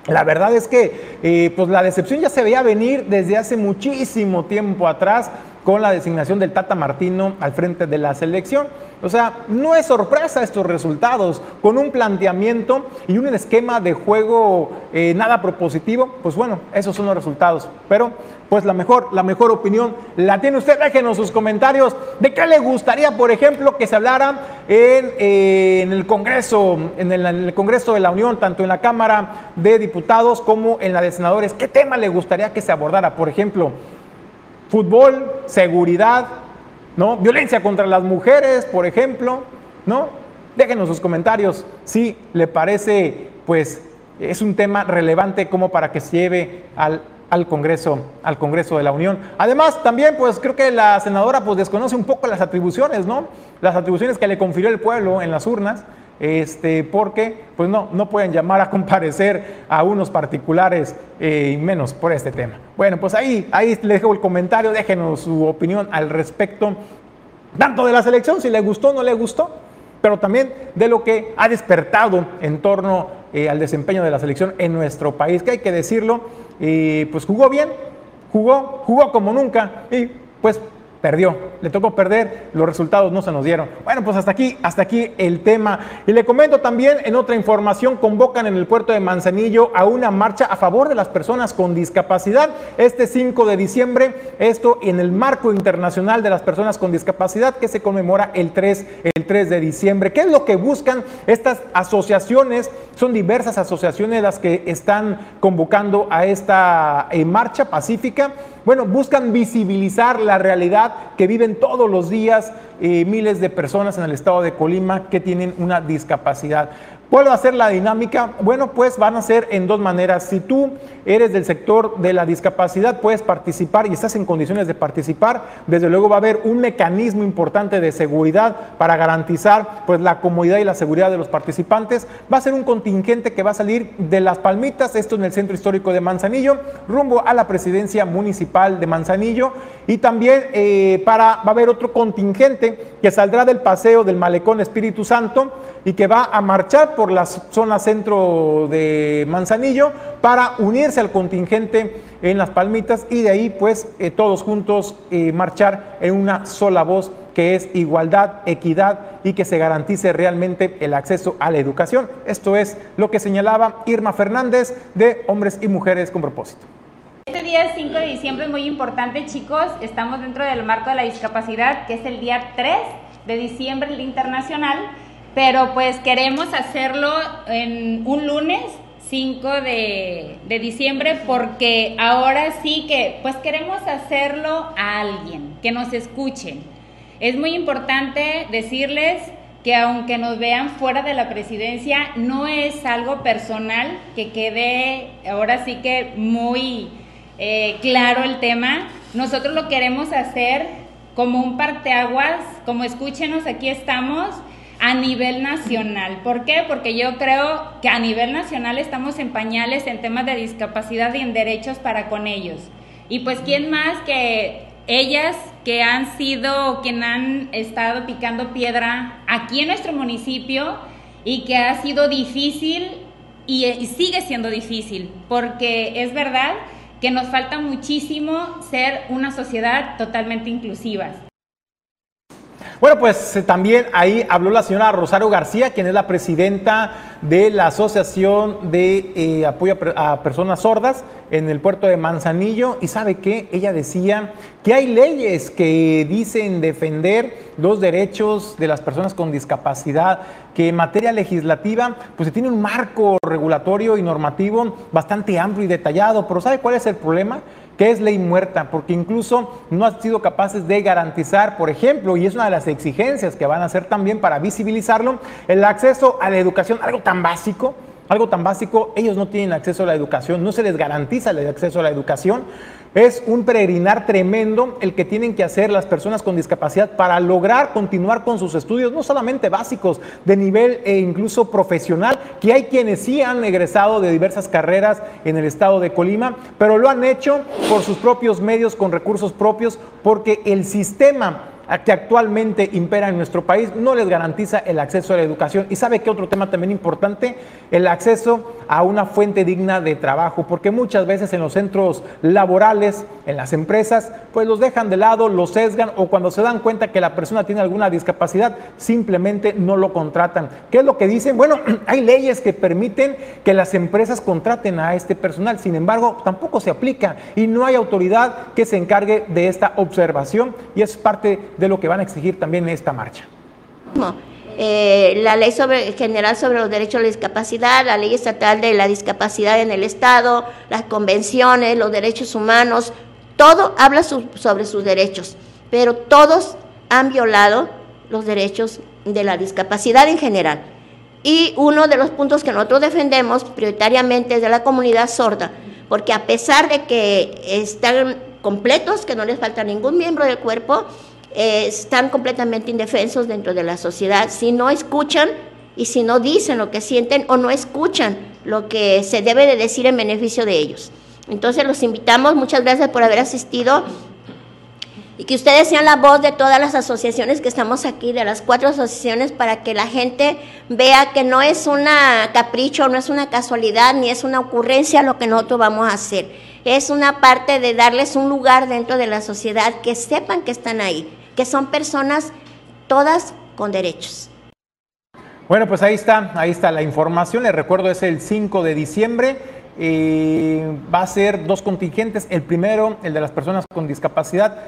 Speaker 1: la verdad es que eh, pues la decepción ya se veía venir desde hace muchísimo tiempo atrás con la designación del Tata Martino al frente de la selección. O sea, no es sorpresa estos resultados. Con un planteamiento y un esquema de juego eh, nada propositivo, pues bueno, esos son los resultados. Pero, pues la mejor, la mejor opinión la tiene usted. Déjenos sus comentarios de qué le gustaría, por ejemplo, que se hablara en, eh, el Congreso, en el, en el Congreso de la Unión, tanto en la Cámara de Diputados como en la de Senadores. ¿Qué tema le gustaría que se abordara? Por ejemplo, fútbol, seguridad, ¿no? Violencia contra las mujeres, por ejemplo, ¿no? Déjenos sus comentarios si le parece, pues, es un tema relevante como para que se lleve al, al, Congreso, al Congreso de la Unión. Además, también, pues, creo que la senadora, pues, desconoce un poco las atribuciones, ¿no? Las atribuciones que le confirió el pueblo en las urnas este, porque pues no, no pueden llamar a comparecer a unos particulares eh, menos por este tema. Bueno, pues ahí, ahí les dejo el comentario, déjenos su opinión al respecto, tanto de la selección, si le gustó o no le gustó, pero también de lo que ha despertado en torno eh, al desempeño de la selección en nuestro país, que hay que decirlo, eh, pues jugó bien, jugó, jugó como nunca y pues perdió, le tocó perder, los resultados no se nos dieron. Bueno, pues hasta aquí, hasta aquí el tema. Y le comento también en otra información, convocan en el puerto de Manzanillo a una marcha a favor de las personas con discapacidad este 5 de diciembre, esto en el marco internacional de las personas con discapacidad que se conmemora el 3, el 3 de diciembre. ¿Qué es lo que buscan estas asociaciones? Son diversas asociaciones las que están convocando a esta eh, marcha pacífica bueno, buscan visibilizar la realidad que viven todos los días eh, miles de personas en el estado de Colima que tienen una discapacidad. ¿Cuál va a ser la dinámica? Bueno, pues van a ser en dos maneras. Si tú eres del sector de la discapacidad, puedes participar y estás en condiciones de participar. Desde luego va a haber un mecanismo importante de seguridad para garantizar pues la comodidad y la seguridad de los participantes. Va a ser un contingente que va a salir de Las Palmitas, esto en el centro histórico de Manzanillo, rumbo a la presidencia municipal de Manzanillo. Y también eh, para, va a haber otro contingente que saldrá del paseo del malecón Espíritu Santo y que va a marchar por la zona centro de Manzanillo para unirse al contingente en Las Palmitas y de ahí pues eh, todos juntos eh, marchar en una sola voz que es igualdad, equidad y que se garantice realmente el acceso a la educación. Esto es lo que señalaba Irma Fernández de Hombres y Mujeres con propósito.
Speaker 6: Este día 5 de diciembre es muy importante, chicos. Estamos dentro del marco de la discapacidad, que es el día 3 de diciembre, el internacional. Pero pues queremos hacerlo en un lunes 5 de, de, diciembre porque ahora sí que pues queremos hacerlo a alguien, que nos escuchen. Es muy importante decirles que aunque nos vean fuera de la presidencia, no es algo personal, que quede ahora sí que muy eh, claro el tema. Nosotros lo queremos hacer como un parteaguas, como escúchenos, aquí estamos a nivel nacional. ¿Por qué? Porque yo creo que a nivel nacional estamos en pañales en temas de discapacidad y en derechos para con ellos. Y pues, ¿quién más que ellas que han sido, quien han estado picando piedra aquí en nuestro municipio y que ha sido difícil y, sigue siendo difícil, porque es verdad que nos falta muchísimo ser una sociedad totalmente inclusiva.
Speaker 1: Bueno, pues eh, también ahí habló la señora Rosario García, quien es la presidenta de la Asociación de eh, Apoyo a, Personas Sordas en el puerto de Manzanillo. Y sabe qué, ella decía que hay leyes que dicen defender los derechos de las personas con discapacidad, que en materia legislativa pues se tiene un marco regulatorio y normativo bastante amplio y detallado. Pero ¿sabe cuál es el problema? Que es ley muerta, porque incluso no han sido capaces de garantizar, por ejemplo, y es una de las exigencias que van a hacer también para visibilizarlo, el acceso a la educación, algo tan básico, algo tan básico, ellos no tienen acceso a la educación, no se les garantiza el acceso a la educación. Es un peregrinar tremendo el que tienen que hacer las personas con discapacidad para lograr continuar con sus estudios, no solamente básicos, de nivel e incluso profesional, que hay quienes sí han egresado de diversas carreras en el estado de Colima, pero lo han hecho por sus propios medios, con recursos propios, porque el sistema que actualmente impera en nuestro país no les garantiza el acceso a la educación. Y sabe que otro tema también importante, el acceso a una fuente digna de trabajo, porque muchas veces en los centros laborales, en las empresas, pues los dejan de lado, los sesgan o cuando se dan cuenta que la persona tiene alguna discapacidad, simplemente no lo contratan. ¿Qué es lo que dicen? Bueno, hay leyes que permiten que las empresas contraten a este personal, sin embargo, tampoco se aplica y no hay autoridad que se encargue de esta observación y es parte de lo que van a exigir también en esta marcha.
Speaker 7: Eh, la ley sobre, general sobre los derechos de la discapacidad, la ley estatal de la discapacidad en el Estado, las convenciones, los derechos humanos, todo habla sobre sus derechos, pero todos han violado los derechos de la discapacidad en general. Y uno de los puntos que nosotros defendemos prioritariamente es de la comunidad sorda, porque a pesar de que están completos, que no les falta ningún miembro del cuerpo, eh, están completamente indefensos dentro de la sociedad si no escuchan y si no dicen lo que sienten o no escuchan lo que se debe de decir en beneficio de ellos. Entonces los invitamos, muchas gracias por haber asistido y que ustedes sean la voz de todas las asociaciones que estamos aquí, de las cuatro asociaciones, para que la gente vea que no es una capricho, no es una casualidad, ni es una ocurrencia lo que nosotros vamos a hacer. Es una parte de darles un lugar dentro de la sociedad, que sepan que están ahí que son personas todas con derechos.
Speaker 1: Bueno, pues ahí está, ahí está la información. Les recuerdo, es el 5 de diciembre. Eh, va a ser dos contingentes. El primero, el de las personas con discapacidad.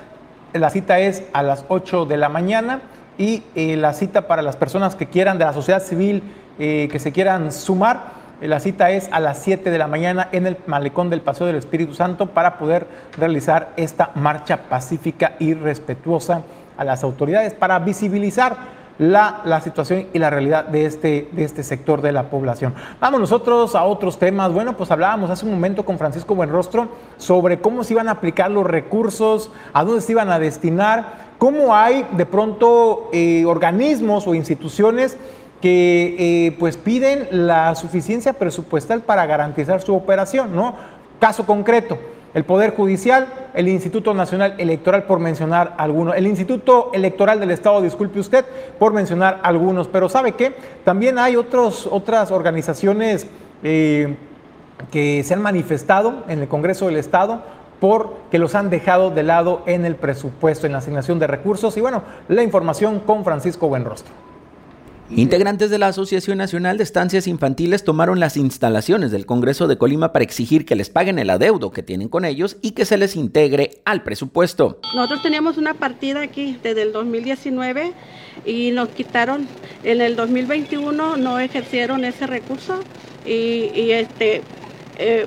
Speaker 1: La cita es a las 8 de la mañana y eh, la cita para las personas que quieran de la sociedad civil eh, que se quieran sumar la cita es a las 7 de la mañana en el malecón del Paseo del Espíritu Santo para poder realizar esta marcha pacífica y respetuosa a las autoridades para visibilizar la, la, situación y la realidad de este, de este sector de la población. Vamos nosotros a otros temas. Bueno, pues hablábamos hace un momento con Francisco Buenrostro sobre cómo se iban a aplicar los recursos, a dónde se iban a destinar, cómo hay de pronto eh, organismos o instituciones que eh, pues piden la suficiencia presupuestal para garantizar su operación, ¿no? Caso concreto, el Poder Judicial, el Instituto Nacional Electoral, por mencionar algunos, el Instituto Electoral del Estado, disculpe usted, por mencionar algunos, pero ¿sabe qué? También hay otras organizaciones eh, que se han manifestado en el Congreso del Estado porque los han dejado de lado en el presupuesto, en la asignación de recursos. Y bueno, la información con Francisco Buenrostro.
Speaker 8: Integrantes de la Asociación Nacional de Estancias Infantiles tomaron las instalaciones del Congreso de Colima para exigir que les paguen el adeudo que tienen con ellos y que se les integre al presupuesto.
Speaker 9: Nosotros teníamos una partida aquí desde el 2019 y nos quitaron en el 2021 no ejercieron ese recurso y, este eh,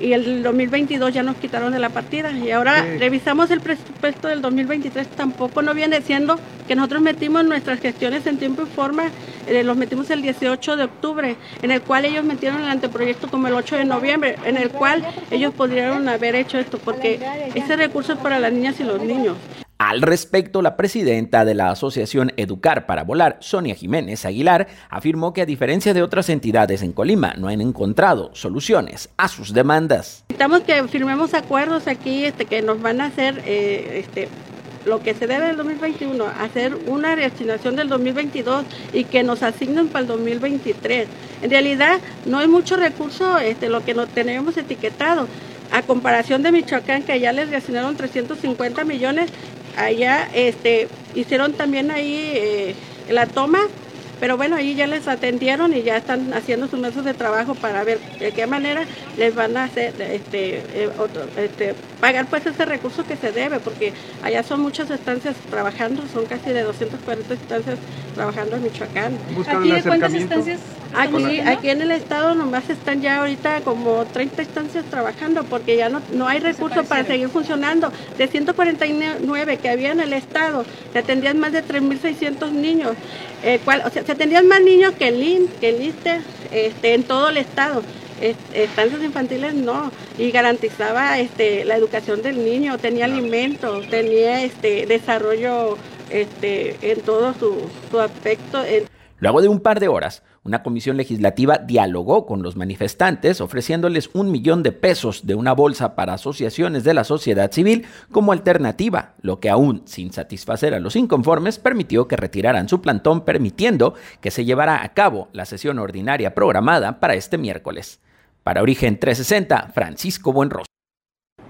Speaker 9: y el 2022 ya nos quitaron de la partida. Y ahora revisamos el presupuesto del 2023 tampoco no viene siendo que nosotros metimos nuestras gestiones en tiempo y forma eh, los metimos el 18 de octubre en el cual ellos metieron el anteproyecto como el 8 de noviembre en el cual ellos podrían haber hecho esto porque ese recurso es para las niñas y los niños
Speaker 8: al respecto, la presidenta de la Asociación Educar para Volar, Sonia Jiménez Aguilar, afirmó que a diferencia de otras entidades en Colima, no han encontrado soluciones a sus demandas.
Speaker 9: Necesitamos que firmemos acuerdos aquí este, que nos van a hacer eh, este, lo que se debe del 2021, hacer una reasignación del 2022 y que nos asignen para el 2023. En realidad no hay mucho recurso este, lo que no tenemos etiquetado. A comparación de Michoacán, que allá les reasignaron 350 millones, allá este, hicieron también ahí eh, la toma pero bueno, ahí ya les atendieron y ya están haciendo sus meses de trabajo para ver de qué manera les van a hacer este, eh, este, pagar pues ese recurso que se debe, porque allá son muchas estancias trabajando, son casi de 240 estancias trabajando en Michoacán.
Speaker 6: ¿Aquí de cuántas estancias?
Speaker 9: Aquí, aquí en el estado nomás están ya ahorita como 30 estancias trabajando porque ya no, no hay recursos para seguir funcionando. De 149 que había en el estado, se atendían más de 3.600 niños. Eh, cual, o sea, se atendían más niños que el IN, que el ISTE, este, en todo el estado. estancias infantiles no, y garantizaba este, la educación del niño, tenía alimentos, tenía este, desarrollo este, en todo su, su aspecto.
Speaker 8: Luego de un par de horas, una comisión legislativa dialogó con los manifestantes ofreciéndoles un millón de pesos de una bolsa para asociaciones de la sociedad civil como alternativa, lo que aún sin satisfacer a los inconformes permitió que retiraran su plantón permitiendo que se llevara a cabo la sesión ordinaria programada para este miércoles. Para Origen 360, Francisco Buenrostro.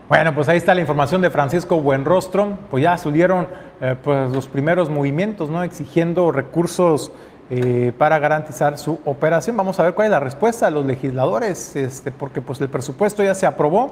Speaker 1: Bueno, pues ahí está la información de Francisco Buenrostro. Pues ya subieron eh, pues los primeros movimientos, ¿no? Exigiendo recursos eh, para garantizar su operación. Vamos a ver cuál es la respuesta de los legisladores, este, porque pues el presupuesto ya se aprobó,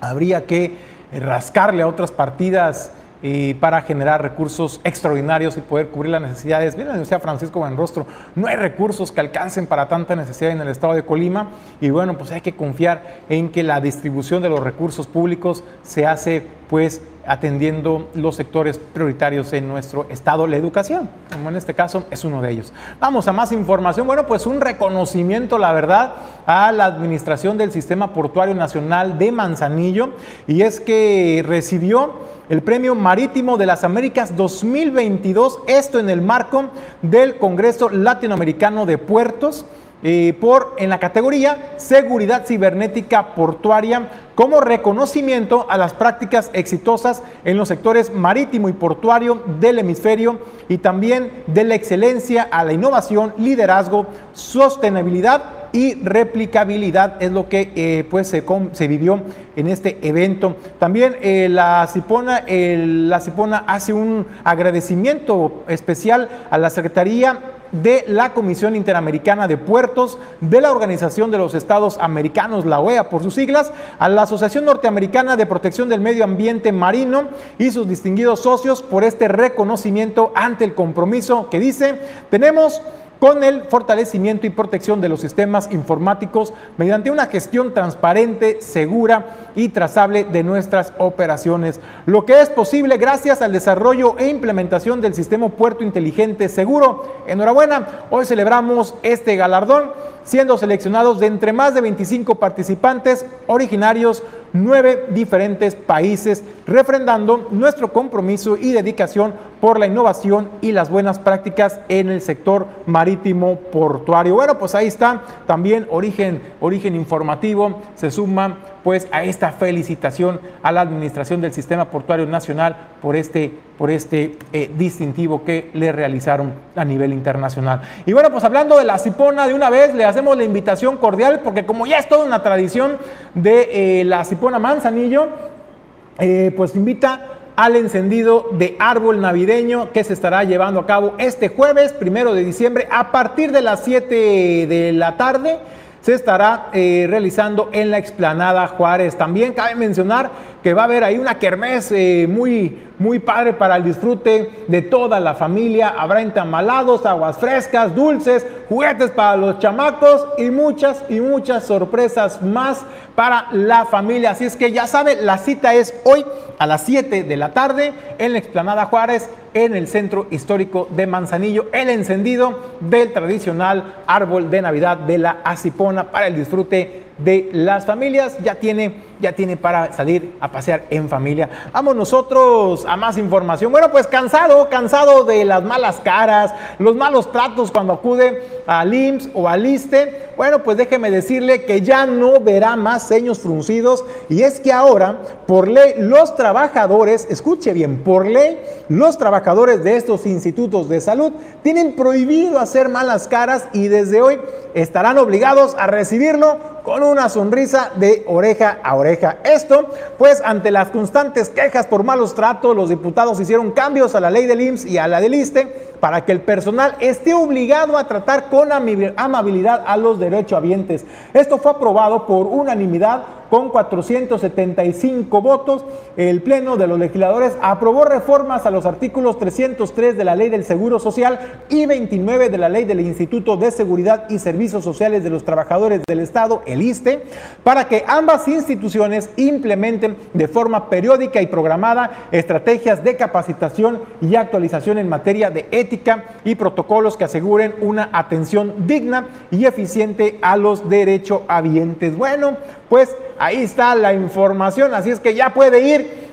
Speaker 1: habría que rascarle a otras partidas eh, para generar recursos extraordinarios y poder cubrir las necesidades. Miren, decía Francisco Buenrostro, no hay recursos que alcancen para tanta necesidad en el estado de Colima y bueno, pues hay que confiar en que la distribución de los recursos públicos se hace pues atendiendo los sectores prioritarios en nuestro estado, la educación, como en este caso es uno de ellos. Vamos a más información. Bueno, pues un reconocimiento, la verdad, a la administración del Sistema Portuario Nacional de Manzanillo, y es que recibió el Premio Marítimo de las Américas 2022, esto en el marco del Congreso Latinoamericano de Puertos. Eh, por en la categoría Seguridad Cibernética Portuaria como reconocimiento a las prácticas exitosas en los sectores marítimo y portuario del hemisferio y también de la excelencia a la innovación, liderazgo, sostenibilidad y replicabilidad es lo que eh, pues se, vivió en este evento. También eh, la, Cipona, la Cipona hace un agradecimiento especial a la Secretaría de la Comisión Interamericana de Puertos, de la Organización de los Estados Americanos, la OEA por sus siglas, a la Asociación Norteamericana de Protección del Medio Ambiente Marino y sus distinguidos socios por este reconocimiento ante el compromiso que dice, tenemos con el fortalecimiento y protección de los sistemas informáticos mediante una gestión transparente, segura y trazable de nuestras operaciones. Lo que es posible gracias al desarrollo e implementación del sistema Puerto Inteligente Seguro. Enhorabuena, hoy celebramos este galardón siendo seleccionados de entre más de 25 participantes originarios nueve diferentes países, refrendando nuestro compromiso y dedicación por la innovación y las buenas prácticas en el sector marítimo portuario. Bueno, pues ahí está también origen, origen informativo, se suma pues a esta felicitación a la Administración del Sistema Portuario Nacional por este, por este eh, distintivo que le realizaron a nivel internacional. Y bueno, pues hablando de la Cipona, de una vez le hacemos la invitación cordial, porque como ya es toda una tradición de eh, la Cipona Manzanillo, eh, pues invita al encendido de árbol navideño que se estará llevando a cabo este jueves, primero de diciembre, a partir de las 7 de la tarde se estará eh, realizando en la explanada Juárez. También cabe mencionar que va a haber ahí una kermés eh, muy, muy padre para el disfrute de toda la familia. Habrá entamalados, aguas frescas, dulces, juguetes para los chamacos y muchas y muchas sorpresas más para la familia. Así es que ya sabe, la cita es hoy a las 7 de la tarde en la explanada Juárez en el centro histórico de Manzanillo, el encendido del tradicional árbol de Navidad de la Acipona para el disfrute de las familias ya tiene, ya tiene para salir a pasear en familia. Vamos nosotros a más información. Bueno, pues cansado, cansado de las malas caras, los malos tratos cuando acude al IMSS o al ISTE. Bueno, pues déjeme decirle que ya no verá más ceños fruncidos y es que ahora, por ley, los trabajadores, escuche bien, por ley, los trabajadores de estos institutos de salud tienen prohibido hacer malas caras y desde hoy estarán obligados a recibirlo con una sonrisa de oreja a oreja. Esto, pues ante las constantes quejas por malos tratos, los diputados hicieron cambios a la ley del IMSS y a la del ISTE para que el personal esté obligado a tratar con amabilidad a los derechohabientes. Esto fue aprobado por unanimidad con 475 votos. El Pleno de los Legisladores aprobó reformas a los artículos 303 de la Ley del Seguro Social y 29 de la Ley del Instituto de Seguridad y Servicios Sociales de los Trabajadores del Estado, el ISTE, para que ambas instituciones implementen de forma periódica y programada estrategias de capacitación y actualización en materia de ética y protocolos que aseguren una atención digna y eficiente a los derechohabientes. Bueno, pues ahí está la información, así es que ya puede ir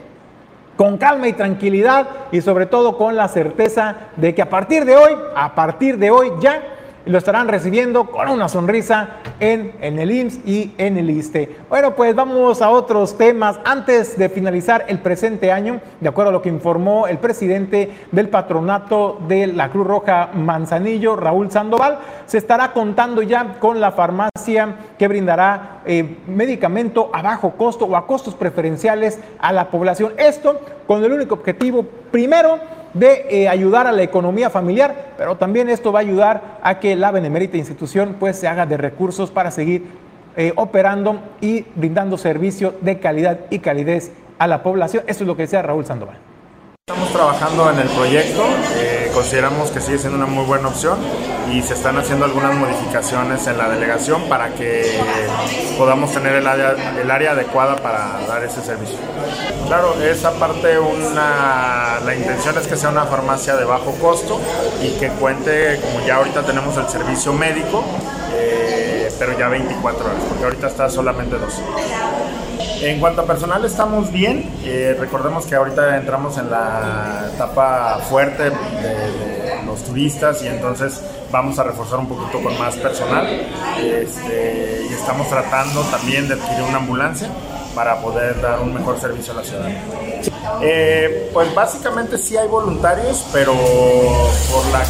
Speaker 1: con calma y tranquilidad y sobre todo con la certeza de que a partir de hoy, a partir de hoy ya y lo estarán recibiendo con una sonrisa en, en el IMSS y en el ISTE. Bueno, pues vamos a otros temas. Antes de finalizar el presente año, de acuerdo a lo que informó el presidente del patronato de la Cruz Roja Manzanillo, Raúl Sandoval, se estará contando ya con la farmacia que brindará eh, medicamento a bajo costo o a costos preferenciales a la población. Esto con el único objetivo, primero, de eh, ayudar a la economía familiar, pero también esto va a ayudar a que la benemérita institución pues se haga de recursos para seguir eh, operando y brindando servicio de calidad y calidez a la población. Eso es lo que decía Raúl Sandoval.
Speaker 10: Estamos trabajando en el proyecto, eh, consideramos que sigue siendo una muy buena opción y se están haciendo algunas modificaciones en la delegación para que podamos tener el área, adecuada para dar ese servicio. Claro, esa parte una, la intención es que sea una farmacia de bajo costo y que cuente, como ya ahorita tenemos el servicio médico, eh, pero ya 24 horas, porque ahorita está solamente dos. En cuanto a personal estamos bien, eh, recordemos que ahorita entramos en la etapa fuerte de, los turistas y entonces vamos a reforzar un poquito con más personal este, y estamos tratando también de adquirir una ambulancia para poder dar un mejor servicio a la ciudad. Eh, pues básicamente sí hay voluntarios, pero por la,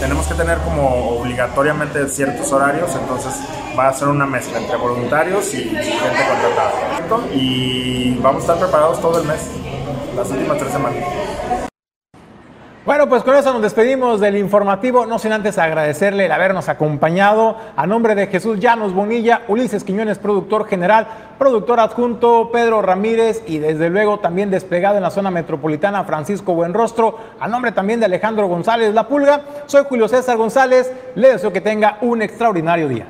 Speaker 10: tenemos que tener como obligatoriamente ciertos horarios, entonces va a ser una mezcla entre voluntarios y gente contratada. Y vamos a estar preparados todo el mes, las últimas tres semanas.
Speaker 1: Bueno, pues con eso nos despedimos del informativo, no sin antes agradecerle el habernos acompañado. A nombre de Jesús Llanos Bonilla, Ulises Quiñones, productor general, productor adjunto Pedro Ramírez y desde luego también desplegado en la zona metropolitana Francisco Buenrostro. A nombre también de Alejandro González La Pulga, soy Julio César González. Le deseo que tenga un extraordinario día.